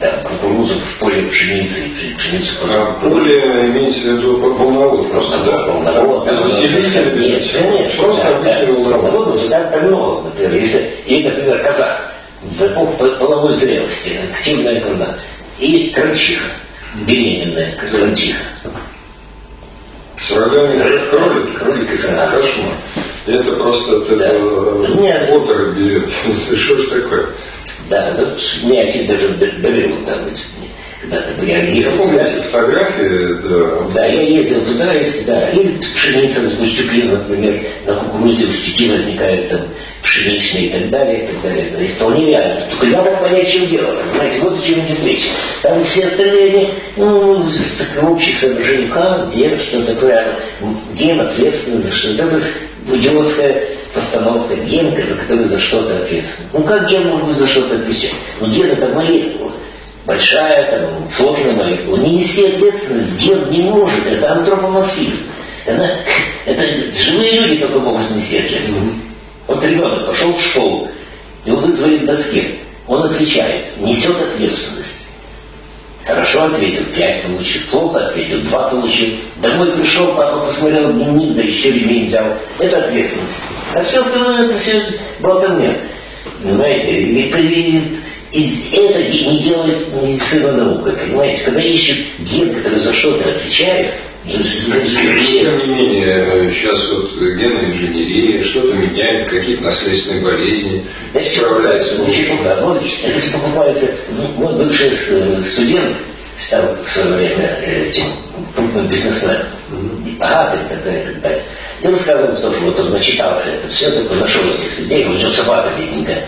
там, кукурузу в поле пшеницы, пшеницу а, поле имеется в виду полновод просто, да? Полновод. Без усилителя, без конечно. Просто да, обычный да. волновод. Полновод всегда много, например. Если, или, например, коза в эпоху половой зрелости, активная коза. Или крольчиха, беременная крольчиха. С врагами кролик, кролик и кошмар. Это просто от да. этого Нет. оторопь берет. Что ж такое? Да, ну, меня отец даже довел там когда-то я ездил. Помните фотографии? Да. да, я ездил туда и всегда. Или пшеница с Бустюки, например, на кукурузе Бустюки возникают там пшеничные и так далее, и так далее. Это вполне реально. Только я мог понять, чем дело, понимаете, вот о чем идет речь. Там все остальные, они, ну, с общих соображений, как, где, что такое, ген ответственный за что. Это идиотская постановка генка, за который за что-то ответственен. Ну как ген может быть за что-то отвечать? Ну ген это молекула. Большая, там, сложная молекула. Не нести ответственность ген не может. Это антропоморфизм. Это, это живые люди только могут нести ответственность. Вот ребенок пошел в школу, его вызвали к доске. Он отвечает, несет ответственность. Хорошо ответил, пять получил. Плохо ответил, два получил. Домой пришел, папа посмотрел дневник, да еще ремень взял. Это ответственность. А все остальное это все болтовня. Понимаете? И, и, и это не делает медицина наукой, понимаете? Когда ищут ген, который за что-то отвечает, тем не менее, сейчас вот генная инженерия что-то меняет, какие-то наследственные болезни да справляются. Ничего, да, ну, это все покупается. Ну, мой бывший э, студент стал в свое время э, этим крупным бизнесменом. Ага, такая, такая. И рассказывал тоже, вот он начитался это все, такой нашел этих людей, у него собака бедненькая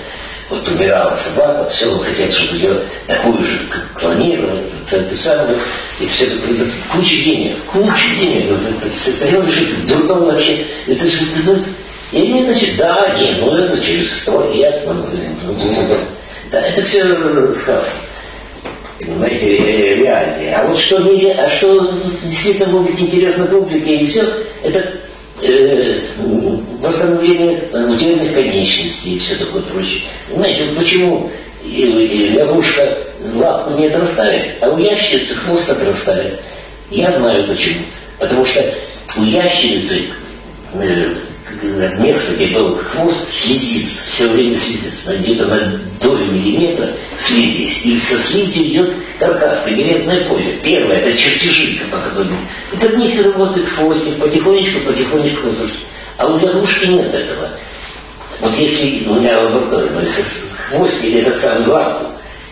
вот умирала собака, все, хотел, чтобы ее такую же клонировать, это, это самое, и все это за куча денег, куча денег, это, это, это, это дурдом вообще, это же, ну, и они, значит, да, не, ну это через сто лет, ну, ну, да, это все сказка. Понимаете, реальные. А вот что, а что действительно будет интересно публике и все, это э, восстановление утерянных конечностей и все такое прочее. Знаете, вот почему лягушка лапку не отрастает, а у ящерицы хвост отрастает? Я знаю почему. Потому что у ящерицы место, где был хвост, слизится, все время слизится, где-то на долю миллиметра слизись. И со слизью идет каркас, лабиринтное поле. Первое, это чертежи, по которым... И под них работает хвостик, потихонечку, потихонечку разрушится. А у лягушки нет этого. Вот если у меня лаборатория, если хвостик или это самый лапку,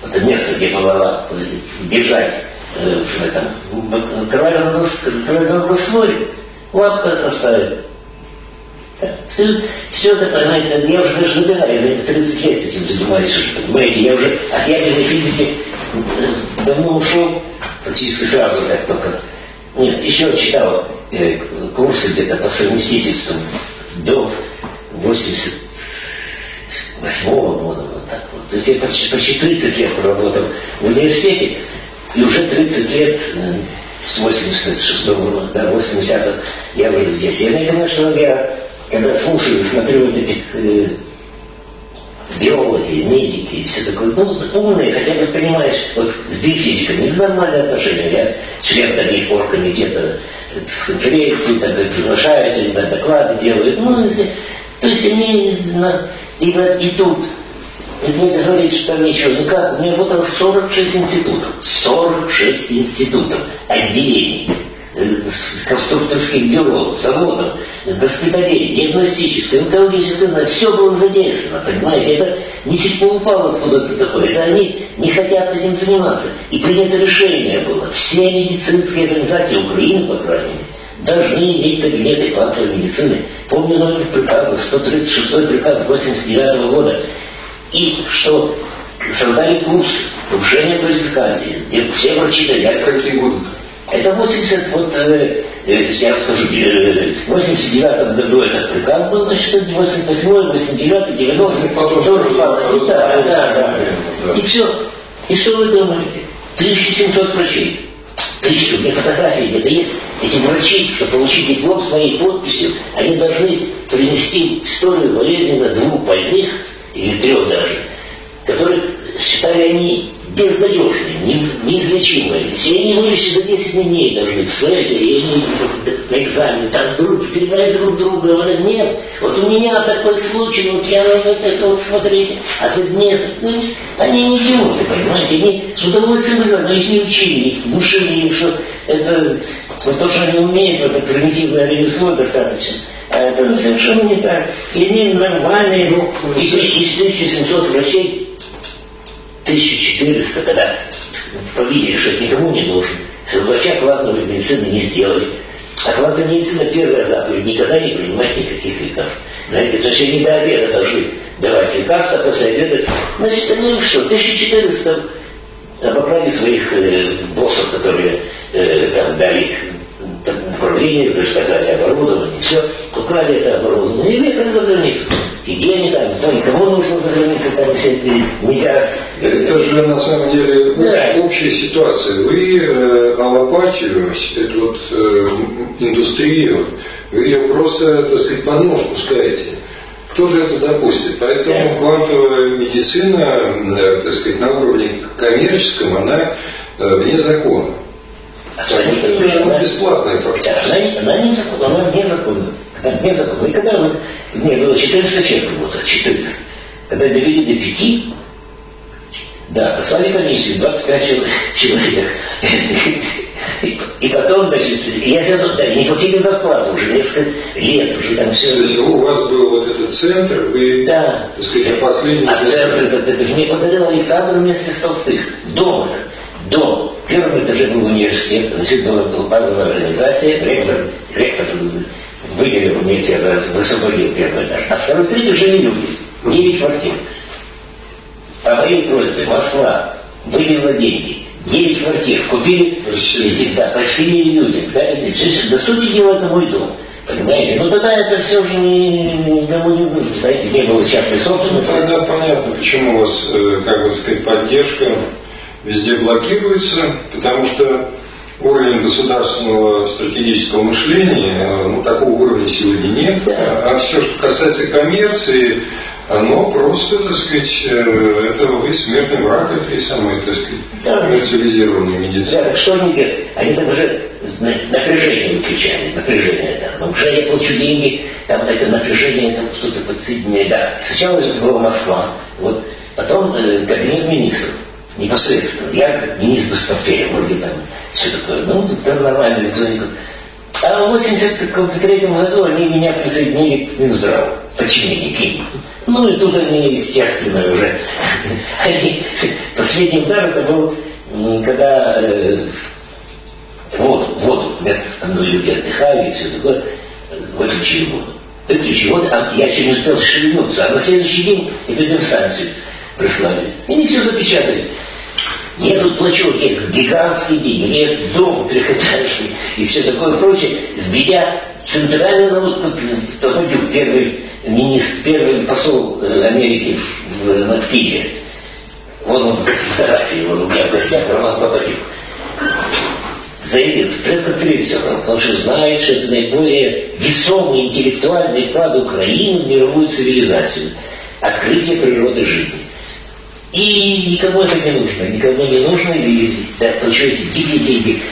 это место, где была лапка, держать э, в этом кровавом растворе, лапка оставит все, все это, понимаете, я уже даже забираю, за 30 лет этим занимаюсь понимаете, я уже от ядерной физики э, давно ушел, практически сразу, как только. Нет, еще читал э, курсы где-то по совместительству до 88 -го года, вот так вот. То есть я почти, почти 30 лет проработал в университете, и уже 30 лет э, с 86 -го года, да, 80 я уже здесь. Я понимаю, что я когда слушаю, смотрю вот этих э, биологи, медики и все такое, ну, умные, хотя бы понимаешь, вот с биофизиками нормальные отношения. Я член таких оргкомитета с конференции, так приглашают, они доклады делают. Ну, если, то есть они и, и тут это нельзя говорить, что там ничего. Ну как, у меня работало 46 институтов. 46 институтов, отделений конструкторских бюро, заводов, госпиталей, диагностической, онкологической, знать, все было задействовано, понимаете, это не чуть упало откуда-то такое, это они не хотят этим заниматься. И принято решение было, все медицинские организации Украины, по крайней мере, должны иметь кабинеты квантовой медицины. Помню номер приказа, 136 приказ 89 года. И что создали курс повышения квалификации, где все врачи дают. Какие будут? Это 80, вот, э, э, я вам скажу, э, в 89 году этот приказ был, значит, 88 89 90 потом тоже самое. Да, да, да. И все. И что вы думаете? 1700 врачей. Тысячу, мне фотографии где-то есть. Эти врачи, чтобы получить диплом с моей подписью, они должны принести историю болезни на двух больных, или трех даже, которые считали они безнадежные, не, неизлечимые. Они не вылечат за 10 дней должны, представляете, и они на экзамене там друг, перебирают друг друга, говорят, нет, вот у меня такой случай, вот я вот это вот смотрите, а тут нет. Ну, они не идиоты, понимаете, они с удовольствием изучают, но их не учили, их внушили им, что это вот то, что они умеют, вот это примитивное ремесло достаточно. А это совершенно не так. И они нормальные, ну, из, из 1700 врачей 1400, когда увидели, что это никому не нужен, что врача классной медицины не сделали. А классная медицина первая заповедь никогда не принимать никаких лекарств. Знаете, значит, они до обеда должны давать лекарства, а после обеда, значит, они что, 1400 обокрали своих э, боссов, которые э, там дали направление, заказали оборудование, все, украли это оборудование и выехали за границу. И где они там, кто никому нужно за границей, там все это нельзя. Это же на самом деле да. общая ситуация. Вы э, аллопатию, эту вот э, индустрию, вы ее просто, так сказать, под нож пускаете. Кто же это допустит? Поэтому да. квантовая медицина, э, так сказать, на уровне коммерческом, она э, вне закона. Потому что это она бесплатная фактически. Она, она, не законна, она незаконна. Она незаконна. И когда вот мне было 400 человек работало, 400. Когда довели до 5, да, послали комиссию, 25 человек. И потом, значит, я сяду, да, не платили зарплату уже несколько лет, уже там все. То есть у вас был вот этот центр, вы, да. так сказать, последний... А центр, это, это же мне подарил Александр вместе с Толстых. Дом это дом. В первом этаже был университет, значит, была, была базовая организация, ректор, ректор выделил мне первый, высвободил первый этаж. А второй, третий жили люди, девять квартир. По моей просьбе Москва выделила деньги, девять квартир, купили эти, да, постелили людям. Да, до сути дела, это мой дом. Понимаете? Ну тогда это все же никому не нужно. Знаете, не было частной собственности. Ну, тогда понятно, почему у вас, э, как бы сказать, поддержка везде блокируется, потому что уровень государственного стратегического мышления, э, ну, такого уровня сегодня нет. А все, что касается коммерции, оно просто, так сказать, э, это вы смертный враг этой самой, так сказать, да. коммерциализированной медицины. Да, так что они делают? Они там уже напряжение выключали, напряжение. Но уже я получу деньги, там это напряжение, это что-то подсоединяет. Да. Сначала это была Москва, вот, потом э, кабинет министров непосредственно. Я министр Стафея, вроде там все такое. Ну, там нормально экзоник. А в 83 году они меня присоединили к Минздраву, подчинение к ним. Ну и тут они, естественно, уже. Они, последний удар это был, когда э, воду, воду, там люди отдыхали и все такое, выключили воду. Выключили воду, а я еще не успел шевельнуться, а на следующий день эпидемстанцию прислали. И они все запечатали. Я тут плачу какие-то гигантские деньги, мне дом трехэтажный и все такое прочее, введя центральную налог, Попадюк, первый министр, первый посол э, Америки в, в, в Киеве. Вот он без фотографии, он у меня в гостях, Роман Попадюк. Заявил в пресс-конференцию, потому что знает, что это наиболее весомый интеллектуальный вклад Украины в мировую цивилизацию. Открытие природы жизни. И никому это не нужно, никому не нужно, и да, получаете дикие деньги.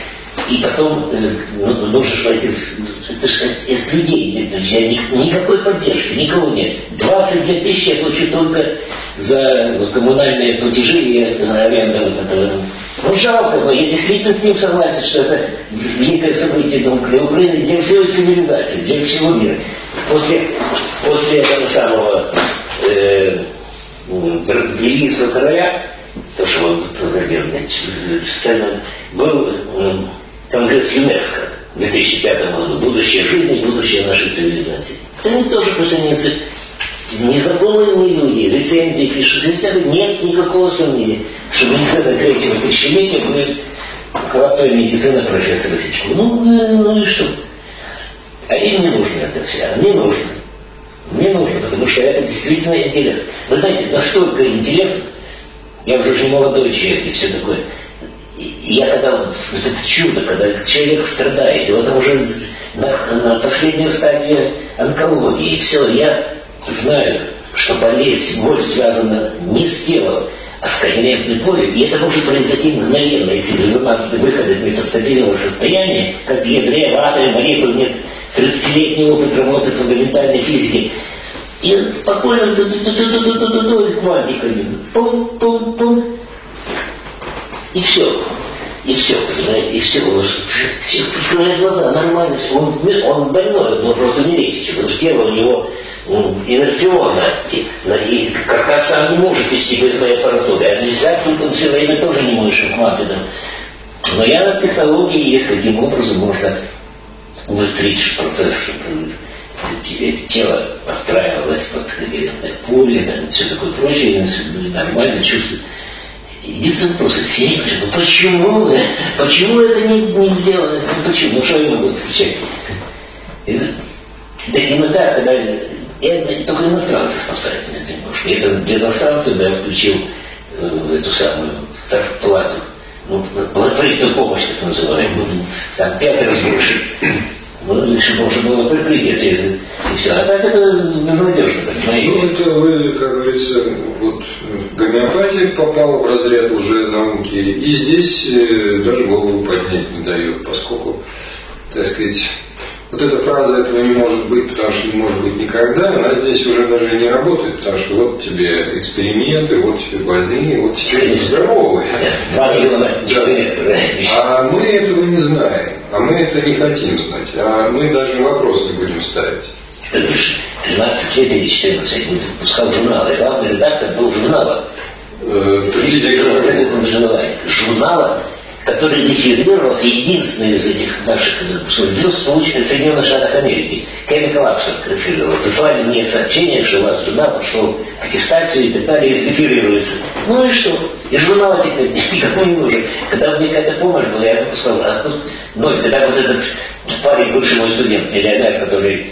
И потом э, ну, нужно же пойти, это же из людей, же никакой поддержки, никого нет. 22 тысячи я плачу только за вот, коммунальные платежи и аренда вот этого. Ну жалко, но я действительно с ним согласен, что это великое событие для Украины, для всей цивилизации, для всего мира. После, после этого самого э, величество короля, то, что он проводил, сцена, был Конгресс ЮНЕСКО в 2005 году «Будущее жизни, будущее нашей цивилизации». Они тоже пацаницы, незнакомые люди, рецензии пишут, и всякое, нет никакого сомнения, что медицина третьего тысячелетия будет крапая медицина профессора Сичко. Ну, ну и что? А им не нужно это все, а мне нужно. Мне нужно, потому что это действительно интересно. Вы знаете, настолько интересно, я уже не молодой человек и все такое. Я когда, вот это чудо, когда человек страдает, и вот он уже на, на последней стадии онкологии, и все, я знаю, что болезнь, боль связана не с телом, аскоринентное поле, и это может произойти мгновенно, если резонансный выход из метастабильного состояния, как ядре, в атоме, молекул нет 30-летний опыт работы фундаментальной физики, и спокойно квантиками, пум-пум-пум, и все. И все, понимаете, и все. Он все открывает глаза, нормально, все. Он, он больной, он просто умереть, потому что тело у него инерционно. И как раз сам не может вести боевые аппаратуры. А нельзя, тут он все время тоже не может квантовым. Но я на технологии есть, каким образом можно убыстрить процесс, чтобы тело подстраивалось под поле, все такое прочее, нормально чувствует. Единственный вопрос, все говорят, ну почему, почему это не, не сделано, ну почему, ну что ему будет отвечать? Так иногда, когда я, только иностранцы спасают меня немножко. Это для иностранцев я включил э, эту самую зарплату, ну, благотворительную помощь, так называемую, там пять раз больше ну, лишь можно было прикрыть эти, и все. А так это безнадежно, понимаете? Ну, это вы, как говорится, вот гомеопатия попала в разряд уже науки, и здесь э, даже голову поднять не дает, поскольку, так сказать, вот эта фраза этого не может быть, потому что не может быть никогда, она здесь уже даже не работает, потому что вот тебе эксперименты, вот тебе больные, вот тебе здоровые. Два миллиона А мы этого не знаем, а мы это не хотим знать, а мы даже вопрос не будем ставить. Ты 13 лет или 14 выпускал журналы, главный редактор был журнала. Э, журнала который реферировался единственный из этих наших звезд, полученный в Соединенных Штатах Америки. Chemical Abstract реферировал. Прислали мне сообщение, что у вас журнал пошел аттестацию и так далее, реферируется. Ну и что? И журнал теперь никому не нужен. Когда мне какая-то помощь была, я написал, а тут, ну, когда вот этот парень, бывший мой студент, миллионер, который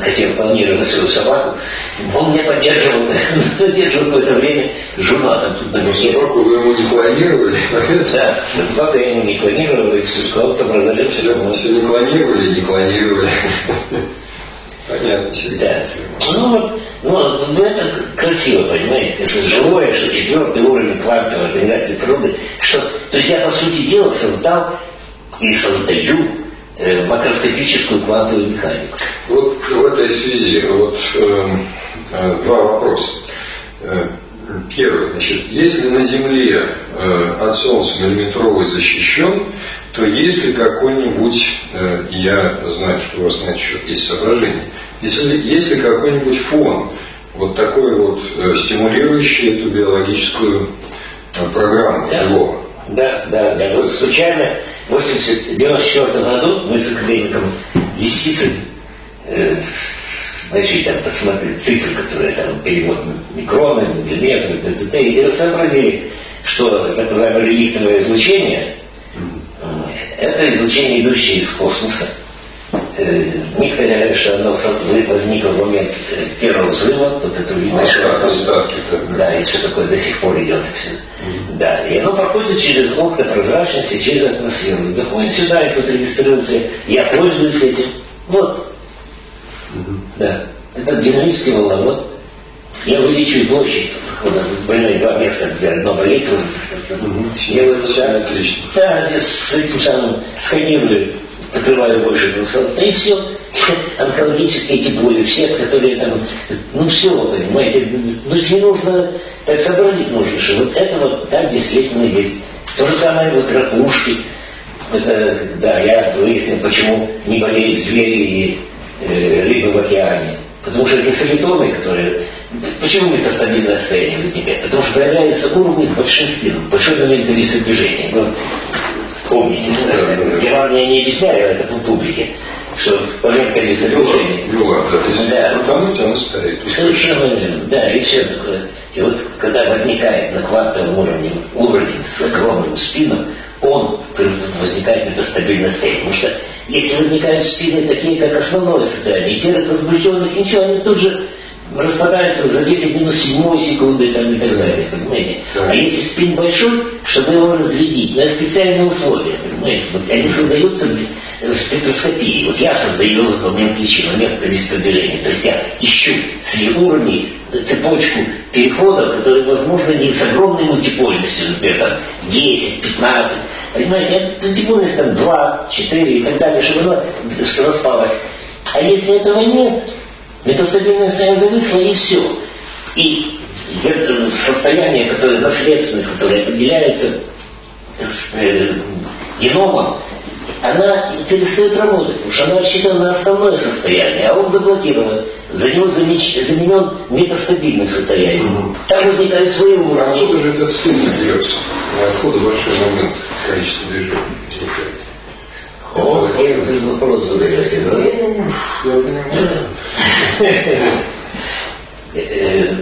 хотел планировать свою собаку, он меня поддерживал, поддерживал какое-то время журналом. Тут на собаку вы ему не планировали? Да, собаку я ему не планировал, и сказал, там разорился. Все, все не планировали, не планировали. Понятно. Да. Ну вот, ну, ну это красиво, понимаете, это живое, что четвертый уровень квантовой организации природы, что, то есть я, по сути дела, создал и создаю э, макроскопическую квантовую механику. Вот в этой связи вот э, э, два вопроса. Э, первый, значит, если на Земле э, от Солнца миллиметровый защищен, то есть ли какой-нибудь, э, я знаю, что у вас на этот счет есть соображение, если есть ли какой-нибудь фон, вот такой вот э, стимулирующий эту биологическую э, программу да. живого? Да, да, да. Вот случайно 1994 году мы с академиком Лисицын э, начали там посмотреть цифры, которые там перевод микроны, миллиметры, т.ц. и сообразили, что так называемое реликтовое излучение э, это излучение, идущее из космоса. Некоторые оно возникло в момент э, первого взрыва, вот это видно, а, что остатки, да, и что такое до сих пор идет все. Mm-hmm. Да, и оно проходит через окна прозрачности, через атмосферу. И доходит сюда, и тут регистрируется. Я пользуюсь этим. Вот. Mm-hmm. Да. Это динамический волновод. Я увеличиваю площадь. Больной два места, где одно болит. Mm-hmm. Я вот, да, Отлично. Да, здесь с этим самым сканирую покрываю больше пространства, и все. Онкологические эти боли, все, которые там, ну все, понимаете, ну не нужно, так сообразить нужно, что вот это вот так действительно есть. То же самое вот ракушки. Это, да, я выяснил, почему не болеют звери и э, рыбы в океане. Потому что эти солитоны, которые... Почему это стабильное состояние возникает? Потому что появляется уровень с большим спином, большой момент количества движения. Ну, помните, я вам не объясняю, это по публике, что момент количества движения. Ну ладно, если да. крутануть, оно стоит. Совершенно верно, да, и все такое. И вот когда возникает на квантовом уровне уровень с огромным спином, он возникает метастабильное состояние. Потому что если возникают спины такие, как основное состояние, первых возбужденных, ничего, они тут же распадается за 10 минут 7 секунды там, и так далее, понимаете? Да. А если спин большой, чтобы его разрядить, на специальные условия, понимаете? Вот они создаются в спектроскопии. Вот я создаю этот момент личи, момент количества движения. То есть я ищу среди уровней цепочку переходов, которые возможны не с огромной мультипольностью, например, там 10, 15, Понимаете, мультипольность там 2, 4 и так далее, чтобы она распалась. А если этого нет, метастабильное состояние зависло и все. И состояние, которое, наследственность, которая определяется э, геномом, она перестает работать, потому что она рассчитана на основное состояние, а он заблокирован. За него заменен метастабильным состоянием. Угу. Там возникают свои уровни. А откуда же этот стул берется? Откуда большой момент количества движений возникает? О, вы вопрос задаете, да? Я понимаю.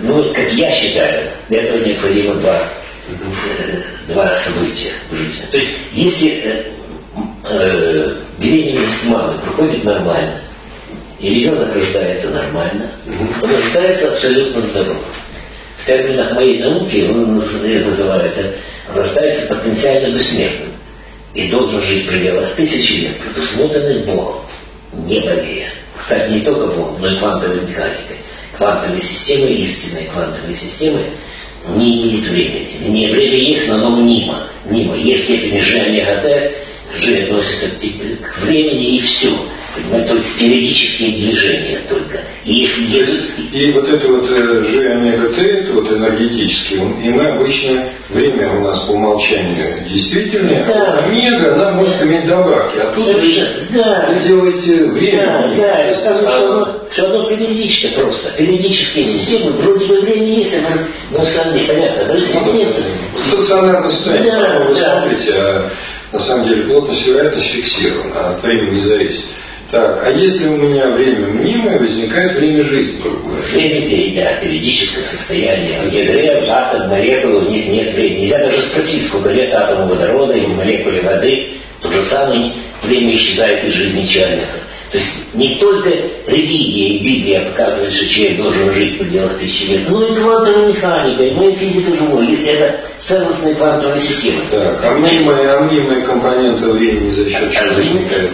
Ну, как я считаю, для этого необходимо два, э, два события в жизни. То есть, если э, беременность мамы проходит нормально, и ребенок рождается нормально, он рождается абсолютно здоров. В терминах моей науки он называет это рождается потенциально бессмертным и должен жить в пределах тысячи лет, предусмотренных Богом, не болея. Кстати, не только Богом, но и квантовой механикой. Квантовые системы, истинные квантовые системы не имеют времени. Не, время есть, но оно мнимо. мнимо. Есть степени G омега Т, G относится к времени и все. Понимаете, то есть периодические движения только. И, если есть, и вот это вот э, G омега Т, это вот энергетический, и мы обычно, время у нас по умолчанию действительное, да. а омега, она может иметь добавки. А тут вы, да. вы делаете время. Да, да, я скажу, а, что, оно, что оно периодическое просто. Периодические системы, вроде бы время есть, но на самом деле, понятно, то есть. Стационарное состояние. Да, вы да. смотрите, а на самом деле плотность вероятность фиксирована, а от времени не зависит. Так, а если у меня время мнимое, возникает время жизни другое. Время, да, периодическое состояние. В ядре, атом, молекулы, у них нет времени. Нельзя даже спросить, сколько лет атому водорода или молекуле воды. То же самое время исчезает из жизни человека. То есть не только религия и Библия показывают, что человек должен жить в пределах тысячи лет, но и квантовая механика, и моя физика живой, если это целостная квантовая система. Так, а мнимые, а мнимые компоненты времени за счет чего возникают?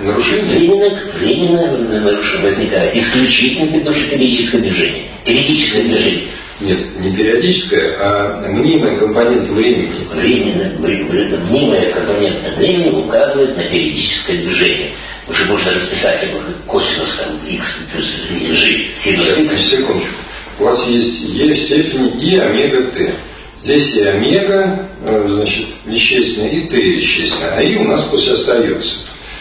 Нарушение? Временно, временно нарушение возникает исключительно потому что периодическое движение. Периодическое движение. Нет, не периодическое, а мнимая компонента времени. Временно, мнимая компонента времени указывает на периодическое движение уже можно расписать его косинус там, x плюс g, синус x. Секундочку. У вас есть e в степени и омега t. Здесь и омега, э, значит, вещественная, и t вещественная, а и у нас пусть остается.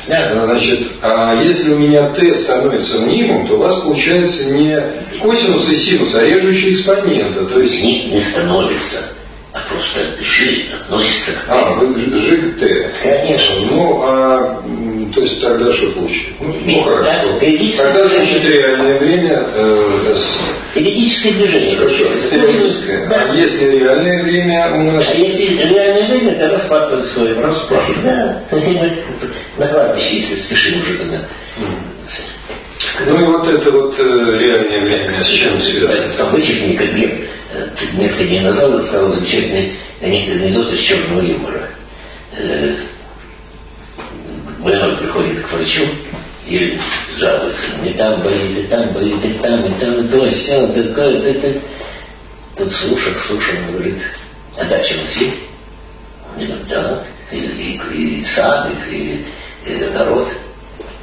Да. Значит, а если у меня t становится мнимым, то у вас получается не косинус и синус, а режущие экспонента. То есть... Не, не становится а просто Ж относится к Т. А, вы Ж Т. Конечно. Ну, а то есть тогда что получится? Ну, ну хорошо. Да, тогда, значит, реальное время э, с... Периодическое движение. Хорошо, периодическое. Да. А если реальное время у нас... А если реальное время, то распад происходит. Распад. Да. На кладбище, если спешим уже туда. Ну и вот это вот э, реальное время с чем связано? Вычеркни как несколько дней назад рассказал замечательный анекдот из черного юмора. Э, больной приходит к врачу и жалуется. И там болит, и там болит, и там, и там, и то, все, такое, это. Тут слушал, слушал, он говорит, а дача у нас есть? Он говорит, да, и, и, и сад, и, и огород.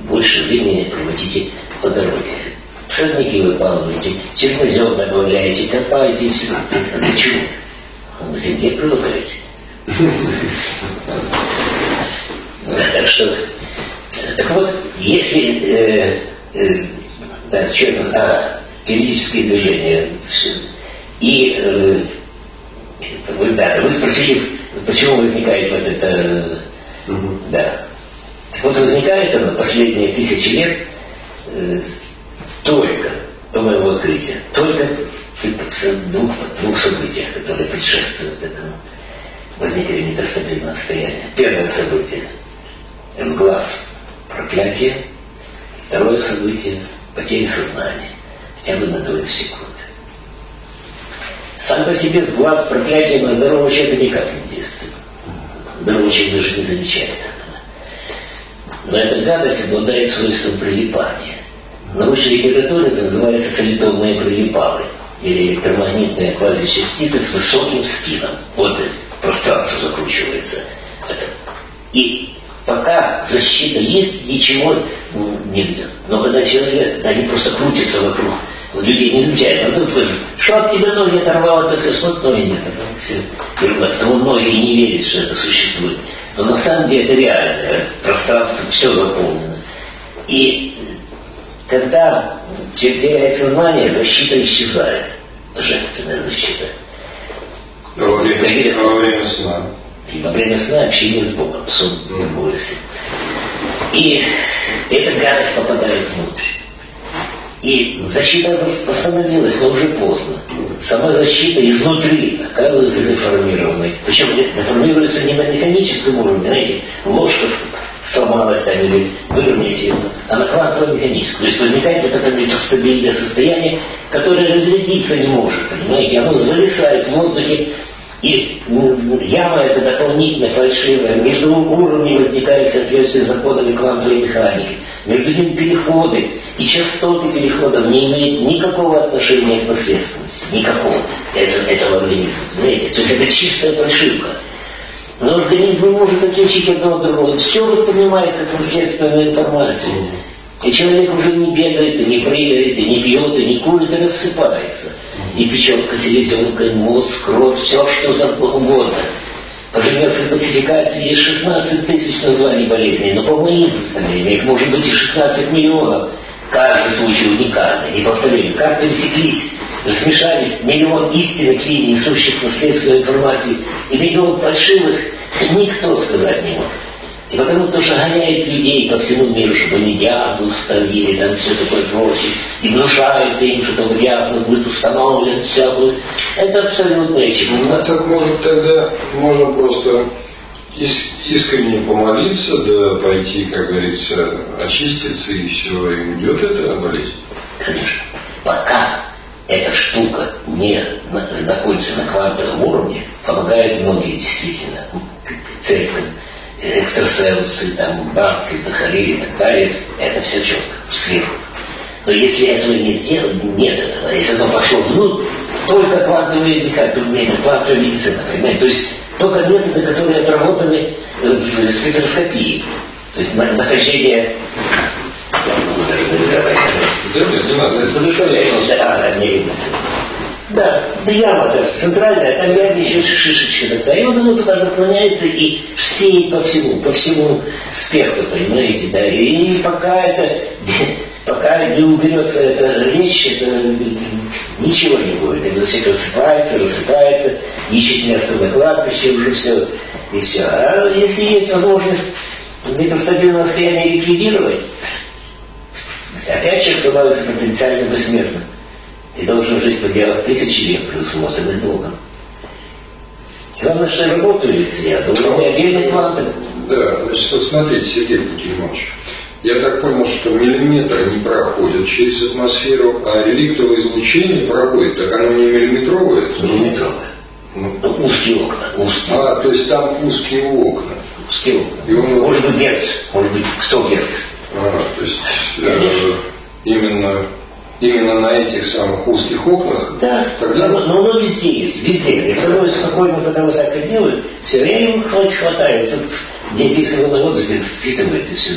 Больше времени проводите по дороге сорняки выпалываете, чернозем добавляете, копаете и все. Для чего? Он к земле привыкаете. Так что, так вот, если э, э, да, что, а, периодические движения, и э, вы, да, вы спросили, почему возникает вот это, угу. да. Вот возникает оно последние тысячи лет э, только моего открытия, только в двух, двух событиях, которые предшествуют этому возникновению недостабильного состояния. Первое событие – сглаз, проклятие. Второе событие – потеря сознания. хотя бы на долю секунды. Сам по себе глаз проклятия на здорового человека никак не действует. Здоровый человек даже не замечает этого. Но эта гадость обладает свойством прилипания. В научной литературе это называется солитонные прилипалы или электромагнитные квазичастицы с высоким спином. Вот пространство закручивается. И пока защита есть, ничего нельзя. Но когда человек, они просто крутятся вокруг людей не замечает. А тут слышишь, что от тебя ноги оторвало, так все смотрит, ноги нет. Все ерунда. Потому многие не верят, что это существует. Но на самом деле это реально. Пространство все заполнено. И когда человек теряет сознание, защита исчезает. Божественная защита. Во время, во время сна. И во время сна общение с Богом, сон mm. И эта гадость попадает внутрь. И защита восстановилась, но уже поздно. Сама защита изнутри оказывается деформированной. Причем деформируется не на механическом уровне, знаете, ложка сломалась там или выровняете ее, а на квантово-механическом. То есть возникает вот это нестабильное состояние, которое разрядиться не может, понимаете, оно зависает в воздухе, и яма это дополнительно фальшивая. Между уровнями возникает соответствие законами квантовой механики. Между ними переходы. И частоты переходов не имеют никакого отношения к наследственности. Никакого этого, этого организма. Понимаете? То есть это чистая фальшивка. Но организм не может отличить одного от другого. Все воспринимает как наследственную информацию. И человек уже не бегает, и не прыгает, и не пьет, и не курит, и рассыпается и печенка, селезенка, и мозг, кровь, все, что угодно. По женевской классификации есть 16 тысяч названий болезней, но по моим представлениям их может быть и 16 миллионов. Каждый случай уникальный. И повторяю, как пересеклись, смешались миллион истинных линий, несущих наследственную информацию, и миллион фальшивых, никто сказать не может. И потому то, что гоняет людей по всему миру, чтобы они диагноз установили, там все такое прочее, и внушает им, что там диагноз будет установлен, все будет, это абсолютно чему. Ну так может тогда можно просто искренне помолиться, да пойти, как говорится, очиститься, и все, и уйдет эта болезнь? Конечно. Пока эта штука не находится на квантовом уровне, помогают многие действительно церковь экстрасенсы, там, бабки, захарили и так далее, это все четко, сверху. Но если этого не сделать, нет этого. Если оно пошло внутрь, только квантовые механика, квантовая медицина, понимаете? То есть только методы, которые отработаны в спектроскопии. То есть нахождение я могу даже нарисовать. Да, нет, не надо. Да, не видно. Да, яма даже центральная, там еще шишечка такая. И вот оно туда заклоняется и сеет по всему, по всему спектру, понимаете, да. И пока это, пока не уберется эта вещь, это ничего не будет. Это все рассыпается, рассыпается, ищет место на кладбище, уже все, и все. А если есть возможность это стабильное состояние ликвидировать, опять человек становится потенциально бессмертным и должен жить в пределах тысячи лет, предусмотренных Богом. Главное, что я думаю, не отдельный кванты. Да, значит, вот смотрите, Сергей Путимович, я так понял, что миллиметр не проходит через атмосферу, а реликтовое излучение проходит, так оно не миллиметровое? Миллиметровое. Ну, ну, узкие окна. Узкие. А, то есть там узкие окна. Узкие окна. И он... Может быть герц, может быть 100 герц. А, то есть э, именно именно на этих самых узких окнах, да. тогда... Но, но оно везде есть, везде. Я говорю, спокойно, потому так и делают, все время хватит, хватает. Тут диетический водовод вписывает и все,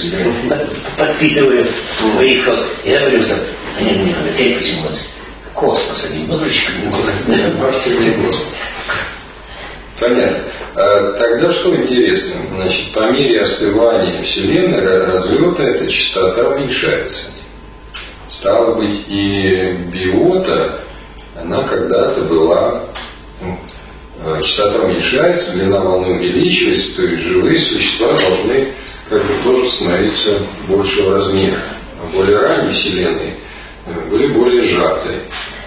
подпитывает своих... Я говорю, что они мне говорят, Сергей почему космос, они немножечко не Понятно. А тогда что интересно? Значит, по мере остывания Вселенной разлета эта частота уменьшается. Стало быть, и биота, она когда-то была, ну, э, частота уменьшается, длина волны увеличивается, то есть живые существа должны как бы тоже становиться большего размера. А более ранние Вселенные э, были более сжатые,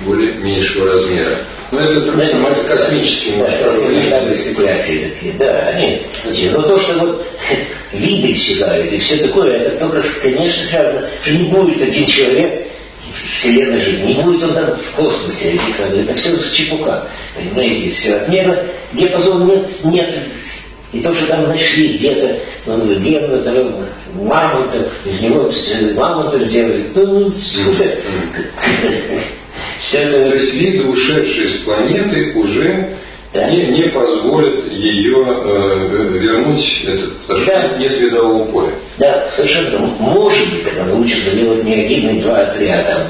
более меньшего размера. Но это другие космические масштабы. спекуляции такие, да, они. Но то, что вот виды исчезают и все такое, это только, конечно, связано, что не будет один человек Вселенной жить. Не будет он там в космосе. Это все чепуха. Понимаете, все отмена. Диапазон нет, нет. И то, что там нашли где-то, ну, генно, там, мамонта, из него мамонта сделали. Ну, ну, это... Виды, ушедшие с планеты, уже да. не, не позволят ее э, вернуть, этот, потому да. что нет видового поля. Да, совершенно. Может быть, когда научатся делать не один, не два, а три, а там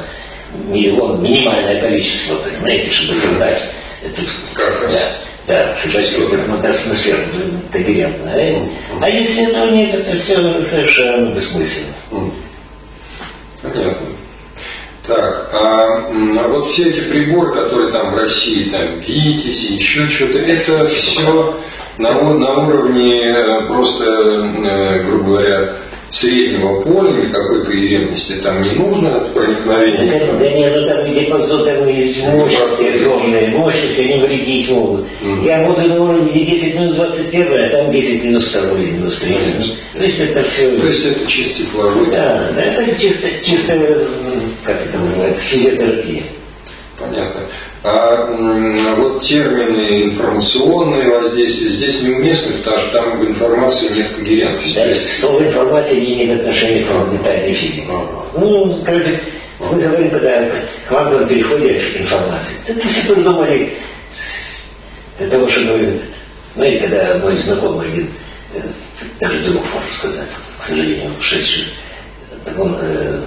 миллион, минимальное количество, понимаете, чтобы создать этот... Как раз. Да, да, создать какую-то атмосферу когерентно. А если этого нет, это все совершенно бессмысленно. Понятно. Так, а, а вот все эти приборы, которые там в России, там, Витязь, еще что-то, это все на, на уровне э, просто, э, грубо говоря, среднего поля, никакой коерентности там не нужно, проникновение. Да, да нет, ну там где там есть мощности огромные, мощности они вредить могут. Mm-hmm. Я работаю на уровне 10 минус 21, а там 10 минус 2 минус 3. То есть это все... То есть это чисто тепловой? Да, да, это чисто, чисто, как это называется, физиотерапия. Понятно. А вот термины информационные воздействия здесь неуместны, потому что там в информации нет когерентности. Да, слово информация не имеет отношения к фундаментальной физике. Ну, кажется, мы говорим, когда к квантовом переходе информации. Это все придумали для того, чтобы, знаете, когда мой знакомый один, э, даже друг, можно сказать, к сожалению, ушедший, так он э,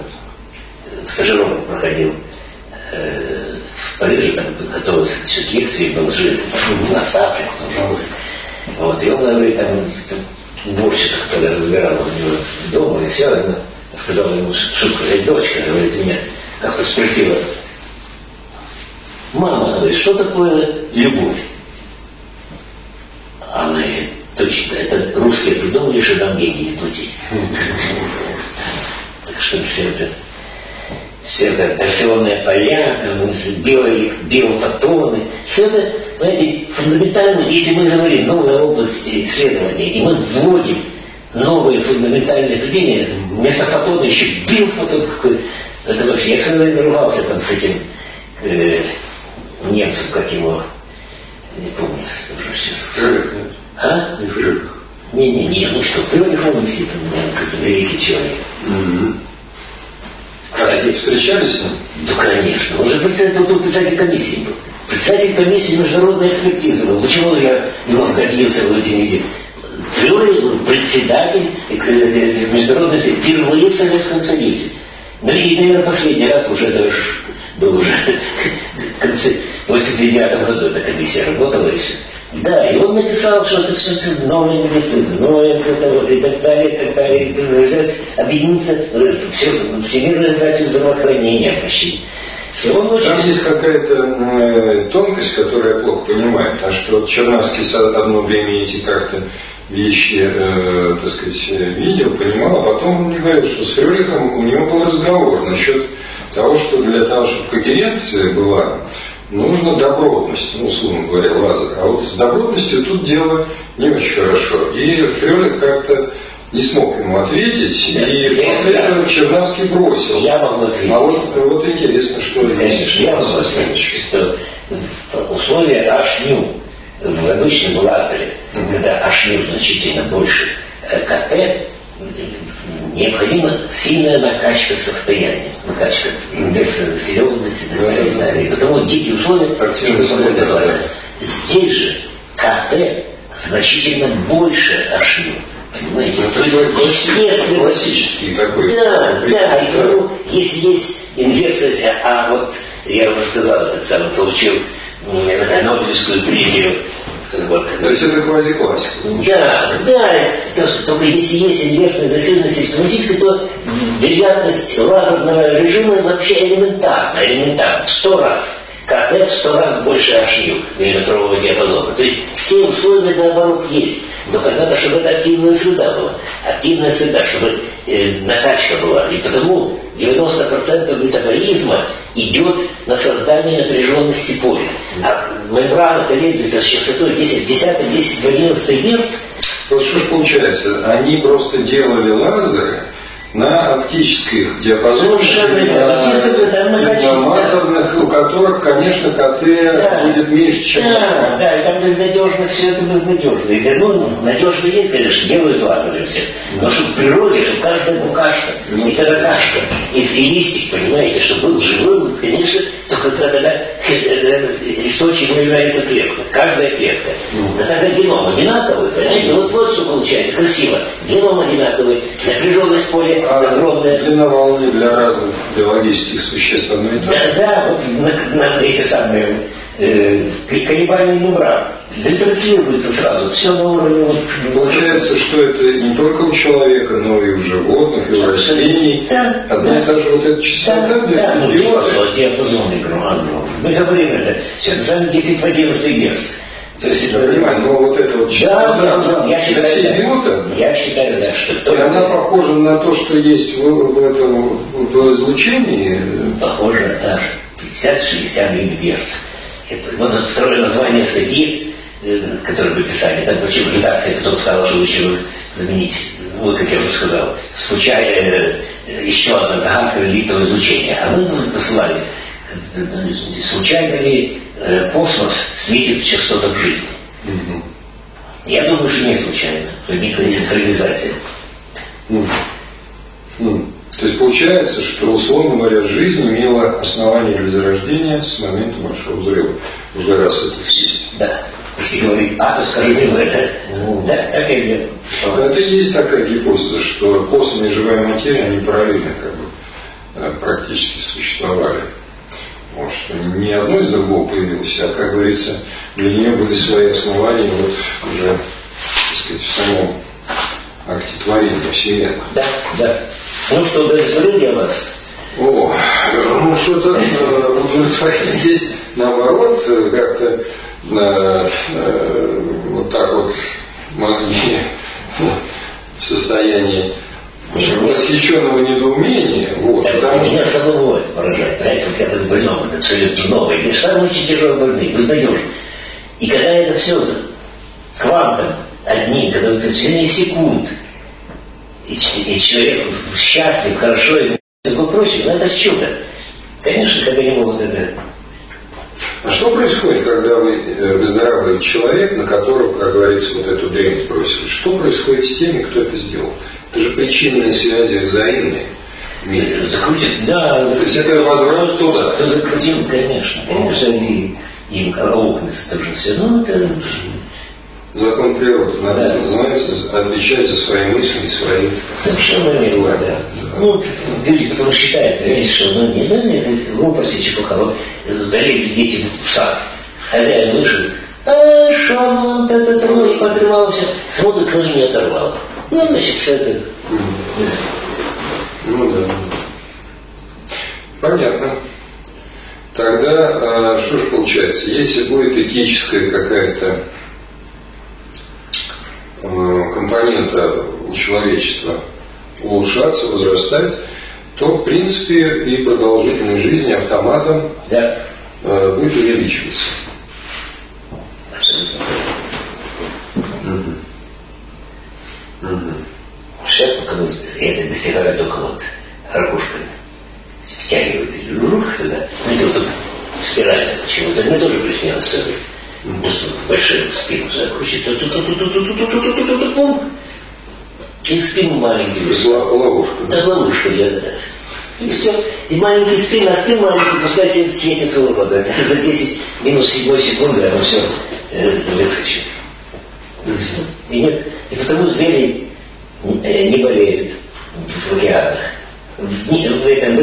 стажировку проходил э, в Париже, там готовился к лекции, был жив, на Африку, пожалуйста. Вот, и он говорит, там, уборщица, которая выбирала у него дома, и все, она сказала ему шутку, говорит, дочка, говорит, меня как-то спросила, мама, говорит, что такое любовь? А она говорит, точно, это русские придумали, что там деньги не платить. Так что все это все это операционные поля, там, био, биофотоны, все это, знаете, фундаментально, если мы говорим новая область исследования, и мы вводим новые фундаментальные определения, вместо фотона еще биофотон какой это вообще, я время ругался там с этим э, немцем, как его, не помню, уже сейчас. А? Не Фрёлих. Не-не-не, ну что, Фрёлих он действительно, великий человек. Mm-hmm. Кстати, встречались с ним? Да, конечно. Он же председатель, он председатель комиссии был. Председатель комиссии международной экспертизы был. Почему я его добился в эти недели? Фрёли был председатель международной впервые в Советском Союзе. Ну и, наверное, последний раз уже это был уже в конце 89 году эта комиссия работала еще. Да, и он написал, что это все новая медицина, новая это вот и так далее, и так далее. Взять, объединиться, все, Всемирная организация здравоохранения почти. Все, он очень... Там есть какая-то э, тонкость, которую я плохо понимаю, потому что вот Чернавский одно время эти как-то вещи, э, так сказать, видел, понимал, а потом он мне говорил, что с Фрёлихом у него был разговор насчет того, что для того, чтобы когеренция была, нужно добротность, ну, условно говоря, лазер. А вот с добротностью тут дело не очень хорошо. И Фрелих как-то не смог ему ответить, Нет, и после я, этого Чернавский бросил. Я могу ответить. А вот, вот интересно, что Конечно, я могу ответить, что условия HNU в обычном лазере, mm-hmm. когда HNU значительно больше э, КТ, необходима сильная накачка состояния, накачка индекса заселенности и так далее. И, далее. и потому дикие условия, чтобы работать Здесь же КТ значительно больше HU. Понимаете? Ну, То есть, естественно... Классический такой. Да, да. И потому, если есть инверсия, а вот я уже сказал, этот самый получил Нобелевскую премию вот. То есть это квазиклассика. Да, да. То, только если есть инверсная заселенность автоматически, то вероятность лазерного режима вообще элементарна, элементарна, в сто раз. КТ в сто раз больше HU миллиметрового диапазона. То есть все условия наоборот есть. Но когда-то, чтобы это активная среда была. Активная среда, чтобы э, накачка была. И потому 90% метаболизма идет на создание напряженности поля. А мембрана колеблется с частотой 10, 10, 10 в 11 Гц. Вот что ж получается, они просто делали лазеры, на оптических диапазонах, Совершенно на лазерных, у которых, конечно, КТ да. будет меньше, чем Да, да, там безнадежно, все это безнадежно. И, ну, надежно есть, конечно, делают лазеры все. Но чтобы в природе, чтобы каждая букашка, ну, и таракашка, и, и листик, понимаете, чтобы был живой, конечно, только когда источником является клетка, каждая клетка. Но тогда геном одинаковый, понимаете, вот вот что получается, красиво. Геном одинаковый, напряженность поля огромная. Длина волны для разных биологических существ одно и то Да, да, вот на, на эти самые э, колебания мембран ретранслируется сразу, все на уровне вот... Получается, что это не только у человека, но и у животных, и у растений. Да, Одна да. и та же вот эта частота да, да, ну, диапазон, диапазон огромный. Мы говорим это, все, это сами 10 в 11 герц. То есть, я понимаю, но вот это вот частота, да, да, я считаю, все да. я считаю, да, что... И она похожа на то, что есть в, в этом в излучении? Похоже, да, 50-60 ГГц. Это, вот второе название статьи, э, которую вы писали, там почему редакция, которая сказала, что лучше заменить, вот как я уже сказал, случайно э, еще одна загадка реликтового излучения. А мы посылали случайно ли э, космос светит в частотах жизни? Угу. Я думаю, что не случайно. Возникла синхронизация. Mm. Mm. То есть получается, что, условно говоря, жизнь имела основание для зарождения с момента Большого взрыва. Уже раз это есть. Да. Если говорить А, то скажи мне это. Ну, да, так и дело. Это и есть такая гипотеза, что космос и живая материя, они параллельно как бы э, практически существовали. Потому что не одно из другого появилось, а, как говорится, для нее были свои основания вот уже, так сказать, в самом акте творения Вселенной. Да, да. Ну что, удовлетворил я вас? О, ну что-то э, удовлетворить здесь наоборот, э, как-то э, э, вот так вот мозги в состоянии очень восхищенного недоумения. Вот, так, потому меня что... самого это поражает. Понимаете, вот я так больном, это абсолютно новое. Говоришь, самые очень тяжелые больные, безнадежно. И когда это все квантом одним, когда это в секунд, и, и человек счастлив, хорошо, и все прочее, но это чудо. Конечно, когда ему вот это а что происходит, когда вы э, выздоравливает человек, на которого, как говорится, вот эту дрянь сбросили? Что происходит с теми, кто это сделал? Это же причинные связи взаимные. Закрутит, да. То есть это возврат туда. Да, закрутил, конечно. Конечно, и им аукнется тоже все. Ну, это закон природы. Надо да. знать, отвечать за свои мысли и свои Совершенно верно, да. Ну, люди, которые считают, понимаете, что ну, не, ну, это глупости, чепуха. Вот залезли дети в сад, хозяин вышел, а что он вот это ноги подрывал, все, смотрит, ноги не оторвал. Ну, значит, все это... Ну да. Понятно. Тогда, а, что ж получается, если будет этическая какая-то Э, компонента у человечества улучшаться, возрастать, то, в принципе, и продолжительность жизни автоматом да. Э, будет увеличиваться. Угу. Угу. Сейчас это достигают только вот ракушками. Втягивают и жух туда. Знаете, вот тут спирально почему-то. Мне тоже приснилось большую спину закручивает, и спину маленький. Ловушка. Да, ловушка для и все. И маленький спин, а спин маленький, пускай себе светится улыбка. За 10 минус 7 секунды оно все выскочит. И нет. И потому звери не болеют в океанах. В, в этом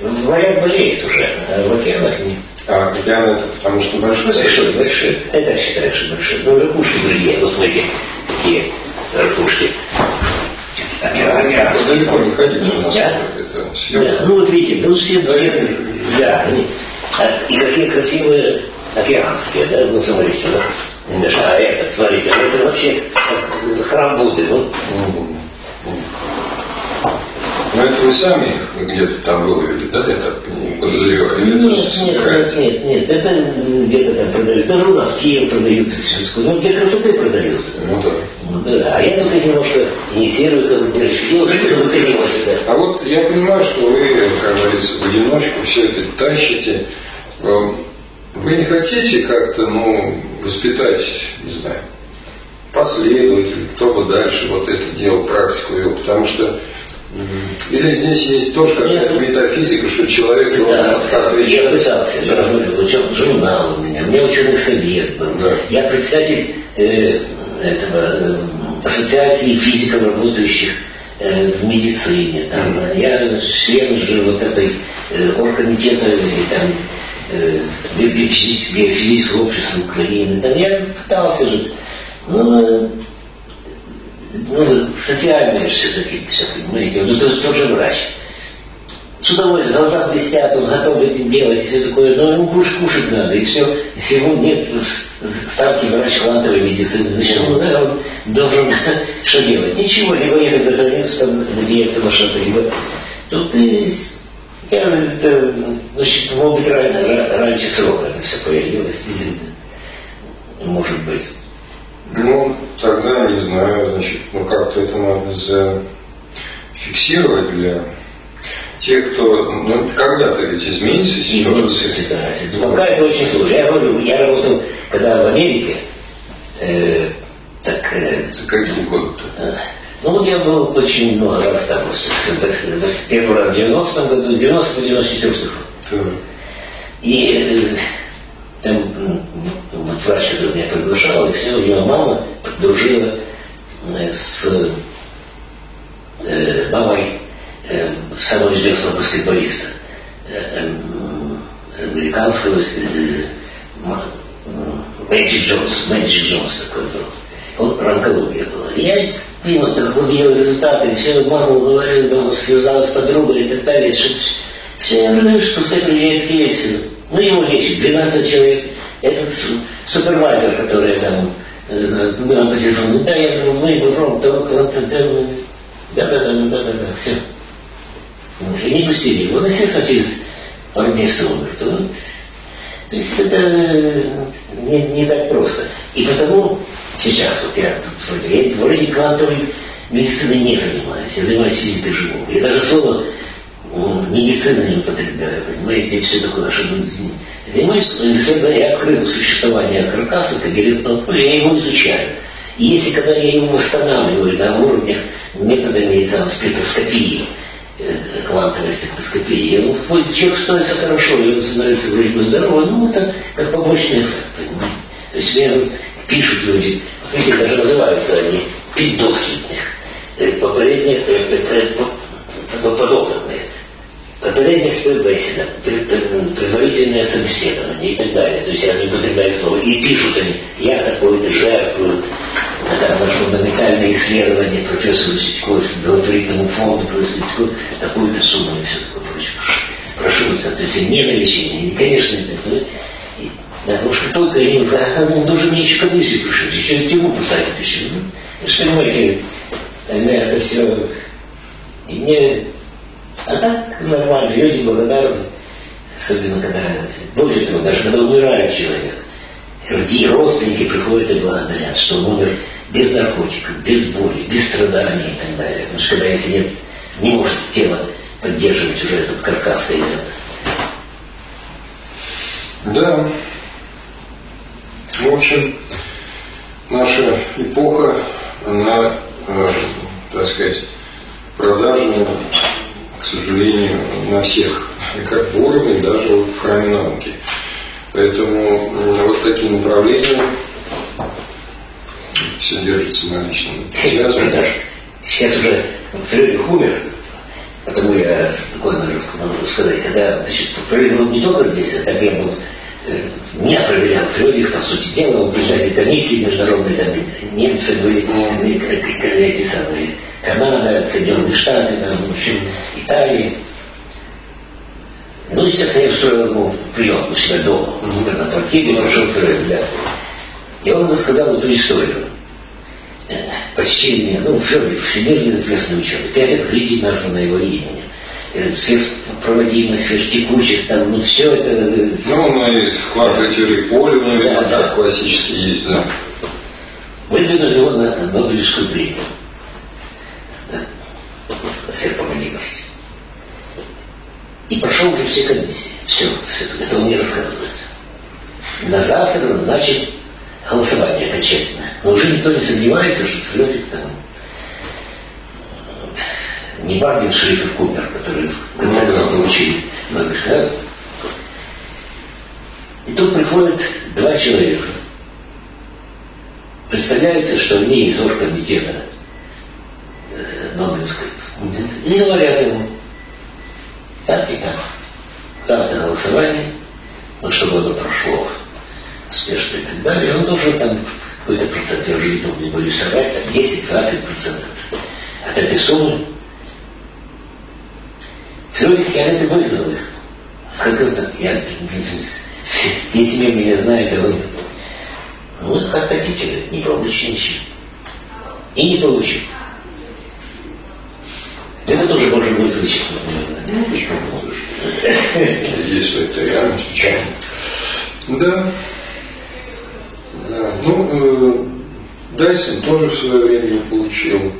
в морях болеют уже, а в океанах нет. А океан это потому что большой? Большой, большой. Это считаю, что большой. Но ракушки другие. Вот смотрите, какие ракушки. Океан. Далеко не ходите у нас. Да? Это да. Ну вот видите, ну все, да, все, да, они, а, и какие красивые океанские, да, ну смотрите, ну, даже, а это, смотрите, это вообще храм Будды, ну. Но это вы сами их где-то там выловили, да, я так подозреваю? Или нет, нет, нет, нет, нет, это где-то там продают. Даже у нас в Киеве продаются все. Ну, для красоты продаются. Ну да. Ну, да. А я только немножко инициирую, как бы чтобы выкорилось это. А вот я понимаю, что вы, как говорится, в одиночку все это тащите. Эм, вы не хотите как-то, ну, воспитать, не знаю, последователей, кто бы дальше вот это делал, практику вел, потому что или здесь есть тоже какая-то метафизика, что человек должен отвечать? Я пытался, я говорю, учил журнал у меня, мне ученый совет был. Да. Я представитель э, этого э, ассоциации физиков, работающих э, в медицине. Там, mm. Я член же вот этой э, оргкомитета и там э, биофизического общества Украины. Там я пытался же. Ну, ну, социальное все-таки, все понимаете, ну, то, тот же врач. С удовольствием, глаза блестят, он готов этим делать, все такое, но ему кушать, кушать надо, и все. Если ему нет ставки врач квантовой медицины, значит, ну, да, он должен что делать? Ничего, либо ехать за границу, там, надеяться на что-то, либо... Тут и я, это, значит, может быть, раньше срока это все появилось, может быть. Ну, тогда, не знаю, значит, ну как-то это надо зафиксировать для тех, кто, ну, когда-то ведь изменится ситуация. Изменится ситуация. Ну, пока это очень сложно. Я говорю, я работал, когда в Америке, э, так... Э, это какие годы-то? Э, ну, вот я был очень много раз там, первый раз в 90-м году, 90 94 да. И вот врач, который меня приглашал, и все, у мама дружила э, с э, мамой э, самого известного баскетболиста э, э, американского Мэджик Джонс, Мэджик Джонс такой был. Он, онкология была. И я мимо так увидел результаты, все, мама говорила, мама связалась с подругой и так далее. Все, я говорю, что пускай приезжает в Киев ну, его лечит 12 человек. Этот супервайзер, который там э, по телефону, да, я думаю, мы его то, то, то, то, да, да, да, да, да, да, все. Уже не пустили его. Он, естественно, через пару месяцев умер. То, есть это э, не, не так просто. И потому сейчас вот я тут вроде, я вроде квантовой медициной не занимаюсь, я занимаюсь физикой живого. Я даже слово медицина не употребляю, понимаете, и все такое, чтобы занимаюсь исследованием, я открыл существование каркаса когерентного поля, я его изучаю. И если когда я его восстанавливаю на уровнях методами там, спектроскопии, э, квантовой спектроскопии, ну, человек становится хорошо, и он становится вроде здоровым, ну, это как побочный эффект, понимаете. То есть мне вот пишут люди, видите, даже называются они пиддокхитных, э, попередних, э, попереднее беседа, предварительное собеседование и так далее. То есть они употребляют слово и пишут они, я такой-то жертвую, там наше фундаментальное исследование профессору Ситько, благотворительному фонду профессора Ситько, такую-то сумму и все такое прочее. Прошу вас, то есть не на лечение. И, конечно, это, да, потому что только они, а, он должен мне еще комиссию пришить, еще и тему посадить еще. Ну, вы же понимаете, это все. И мне а так нормально, люди благодарны. Особенно когда, более того, даже когда умирает человек. Родственники приходят и благодарят, что он умер без наркотиков, без боли, без страданий и так далее. Потому что когда если нет, не может тело поддерживать уже этот каркас или Да. В общем, наша эпоха, она, э, так сказать, продажная к сожалению, на всех, как в уровне, даже вот в храме науки. Поэтому вот такие направления все держится на личном Сейчас уже Фрёдих умер, потому я спокойно могу сказать, когда, значит, Фрёдих был не только здесь, а так я был э, меня проверял Фрёдих, по сути дела, он председатель комиссии международной, там, немцы были, эти самые, Канада, Соединенные Штаты, там, в общем, Италии. Ну, естественно, я устроил ему прием у себя дома, mm-hmm. на квартире, он шел да. И он рассказал эту историю. почтение, ну, Федоров, всемирно известный ученый, пять открытий названо его именем. Э, сверхпроводимость, сверхтекучесть, там, ну, все это... Э, ну, ну, и вклад теории поля, ну, да, да. классический есть, да. Выдвинул его на Нобелевскую премию. Да. Сверхпроводимость. И прошел уже все комиссии. Все, все это он мне рассказывает. На завтра назначит голосование окончательное. Но уже никто не сомневается, что Флёрик там не Бардин Шрифер Купер, который в конце концов получили Нобелевскую, да? И тут приходят два человека. Представляется, что они из оргкомитета э, Нобелевской. И говорят ему, так и так. Завтра голосование, ну, чтобы оно прошло успешно и так далее. И он должен там какой-то процент, я уже не помню, не боюсь соврать, там 10-20 процентов от этой суммы. Филолог Кианет выгнал их. Как это? Я, если мир меня знает, я выгнал. Ну, вот как хотите, не получите ничего. И не получит. Это тоже можно будет вычеркнуть, Если это я отвечаю. Да. Ну, э, Дайсон тоже в свое время не получил.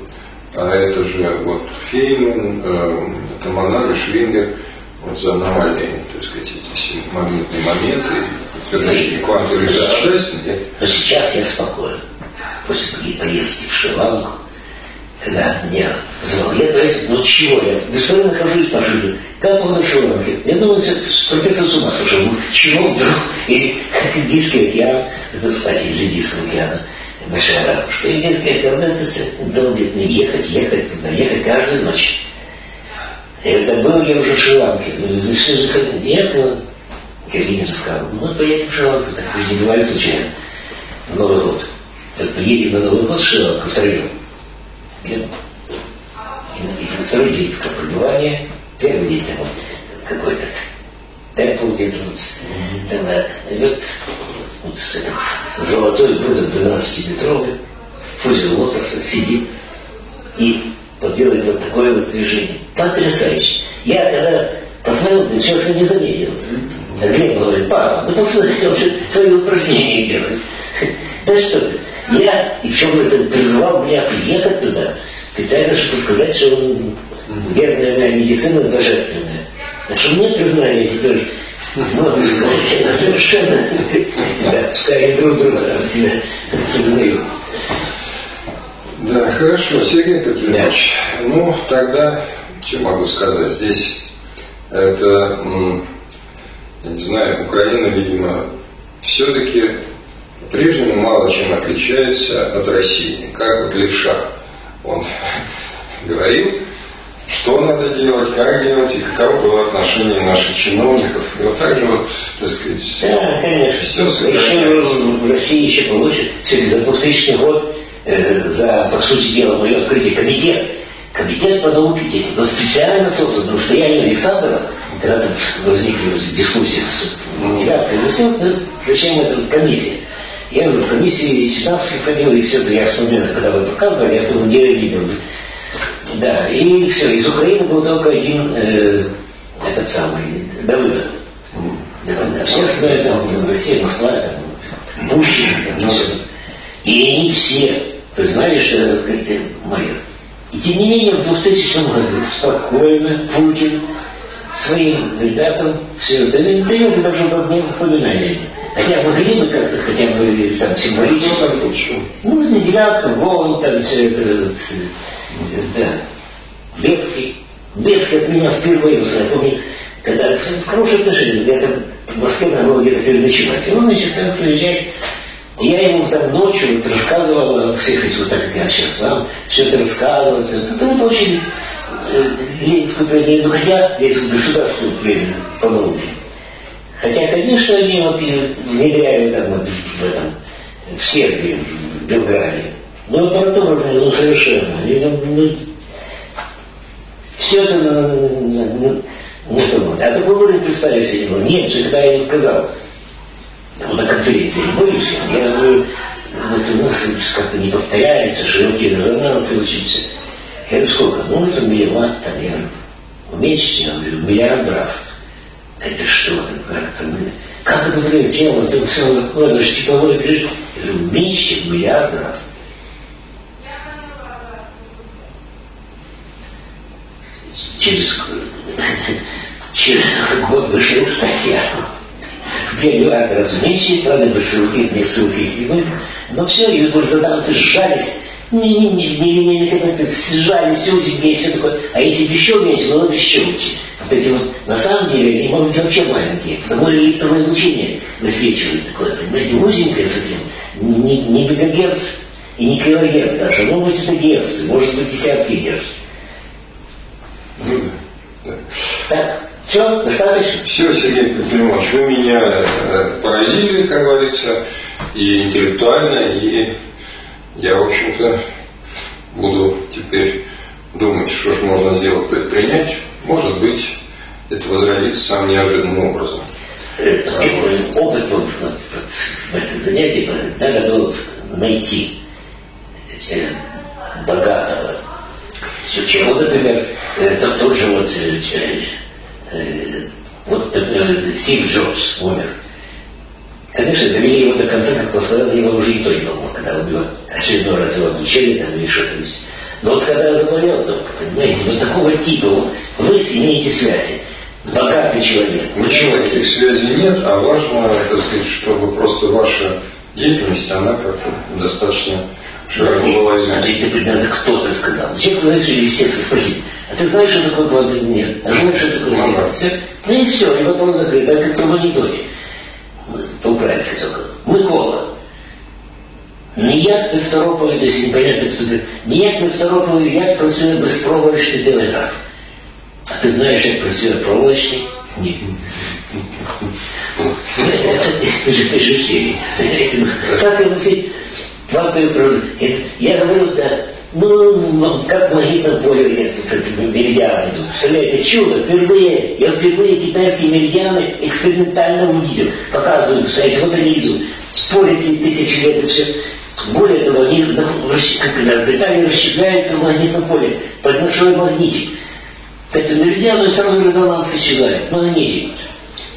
А это же вот Фейман, э, это Монар Швингер вот за аномальные, так сказать, эти магнитные моменты, подтверждение квантовой реальности. Но сейчас я спокоен. После поездки в Шри-Ланку когда меня позвал, я говорю, ну чего я, бесспорно нахожусь по жизни, как он нашел рамки? Я думаю, профессор с ума сошел, ну чего вдруг, или как Индийский океан, это, кстати, из Индийского океана, большая ракушка, океан, это все долбит мне ехать, ехать, туда, ехать каждую ночь. Говорю, да был я уже в Шри-Ланке, ну что же нет, вот, Киргин рассказывал, ну поедем в Шри-Ланку, так вы же не бывали случайно, Новый год. Поедем на Новый год в Шри-Ланку втроем. И, и второй день как пребывания, первый день там какой-то где-то вот, там, вот, вот этот золотой Будда 12-метровый в позе лотоса сидит и вот делает вот такое вот движение. Потрясающе. Я когда посмотрел, сейчас не заметил. Глеб говорит, папа, ну посмотри, он же твои упражнения делает. Да что ты. Я, и причем это призывал меня приехать туда, специально, чтобы сказать, что он верная моя медицина божественная. Так что мне признание теперь могу сказать, это совершенно, да, пускай друг друга там себя признают. Да, хорошо, Сергей Петрович. Да. Ну, тогда, что могу сказать, здесь это, я не знаю, Украина, видимо, все-таки по-прежнему мало чем отличается от России. Как вот левша. Он говорил, что надо делать, как делать и каково было отношение наших чиновников. И вот так же вот, так сказать, да, конечно. все сохраняется. в России еще получит, все-таки за 2000 год, э, за, по сути дела, мое открытие комитет, комитет по науке, но специально создан настояние Александра, когда там возникли дискуссии с девяткой, ну все, зачем эта комиссия? Я в комиссии Синапский ходил, и все это я вспоминаю, когда вы показывали, я в том деле видел. Да, и все, из Украины был только один э, этот самый Давыдов. Да, все знают, там, Россия, Москва, там, Пущин, там, ну, и они все признали, что это Костель майор. И тем не менее, в 2000 году спокойно Путин своим ребятам все это дает и даже не упоминание. Хотя могли бы как-то хотя бы там символически. Нужно девятка, волн, там все это, да. Бецкий. Бецкий от меня впервые узнал. Я помню, когда в хорошие отношения, где-то в Москве надо было где-то переночевать. И он, значит, там приезжает. И я ему там ночью вот рассказывал о всех этих, вот так как я сейчас вам, все это рассказывал. Это, это очень э, Ленинскую премию, ну хотя Ленинскую государственную премию по науке. Хотя, конечно, они вот внедряют там в этом, в Сербии, в Белграде. Но аппаратура ну, совершенно. Они там, ну, все это на, на, на, на, том. А такой уровень представили себе. Нет же, когда я им сказал, ну, на конференции, не боюсь, я говорю, вот у нас как-то не повторяется, широкие резонансы все. Я говорю, сколько? Ну, это миллион, там, я говорю, месяц, я говорю, миллиард раз. Это что там, как это, как это будет тело, это все такое, даже тепловое движение. Я говорю, меньше миллиард раз. Через, через год вышла статья. В миллиард раз меньше, правда, без ссылки, без ссылки, но все, и резонансы сжались не, не, не, не, не, не как-то сжали все и все такое. А если бы еще меньше, было бы еще лучше. Вот эти вот, на самом деле, они могут быть вообще маленькие, потому что электронное излучение высвечивает такое, понимаете, узенькое этим, не, не мегагерц и не килогерц даже, может быть это герц, может быть десятки герц. Так, все, достаточно? Все, Сергей Петрович, вы меня э, поразили, как говорится, и интеллектуально, и я, в общем-то, буду теперь думать, что же можно сделать, предпринять. Может быть, это возродится самым неожиданным образом. Опыт вот, в этом занятии надо было найти богатого чего, например, тот, тот же вот, вот Стив Джобс умер. Конечно, довели его до конца, как посмотрел, его уже и то не помог, когда убил. Очередной раз его обучили там или что-то. Но вот когда я заболел только, понимаете, вот такого типа, вот, вы имеете связи, богатый человек. Почему этих связей нет, а важно, так сказать, чтобы просто ваша деятельность, она как-то достаточно широко была известна. Значит, ты предназначен, кто то сказал. Человек знаешь, естественно, спросить, а ты знаешь, что такое квантовый нет? А знаешь, что такое нет? Все? Ну и все, и вопрос закрыт, так как анекдоте по-українськи только. Микола Ніяк не второпові, десь непонятно хто ніяк не второпові, як працює безпроволочний телеграф. А ти знаєш, як працює проволочний? Ні. Ты же серии. Как его Я говорю, да, ну, как в магнитном поле меридианы идут. Представляете, чудо, впервые, я впервые китайские меридианы экспериментально увидел. Показывают, кстати, вот они идут. Спорят тысячи лет и все. Более того, они расщепляются в магнитном поле под большой магнитик. Это меридианы сразу резонанс исчезает. Магнитик.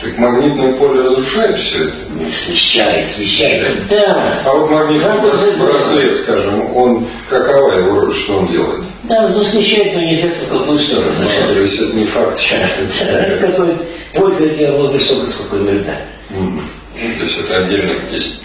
Так магнитное поле разрушает все это? Смещает, смещает. Да. А вот магнитный браслет, скажем, он какова его роль, что он делает? Да, но смещает, но неизвестно в какую сторону. А, то есть это не факт. Какой пользы от него много столько, сколько иногда. То есть это отдельно есть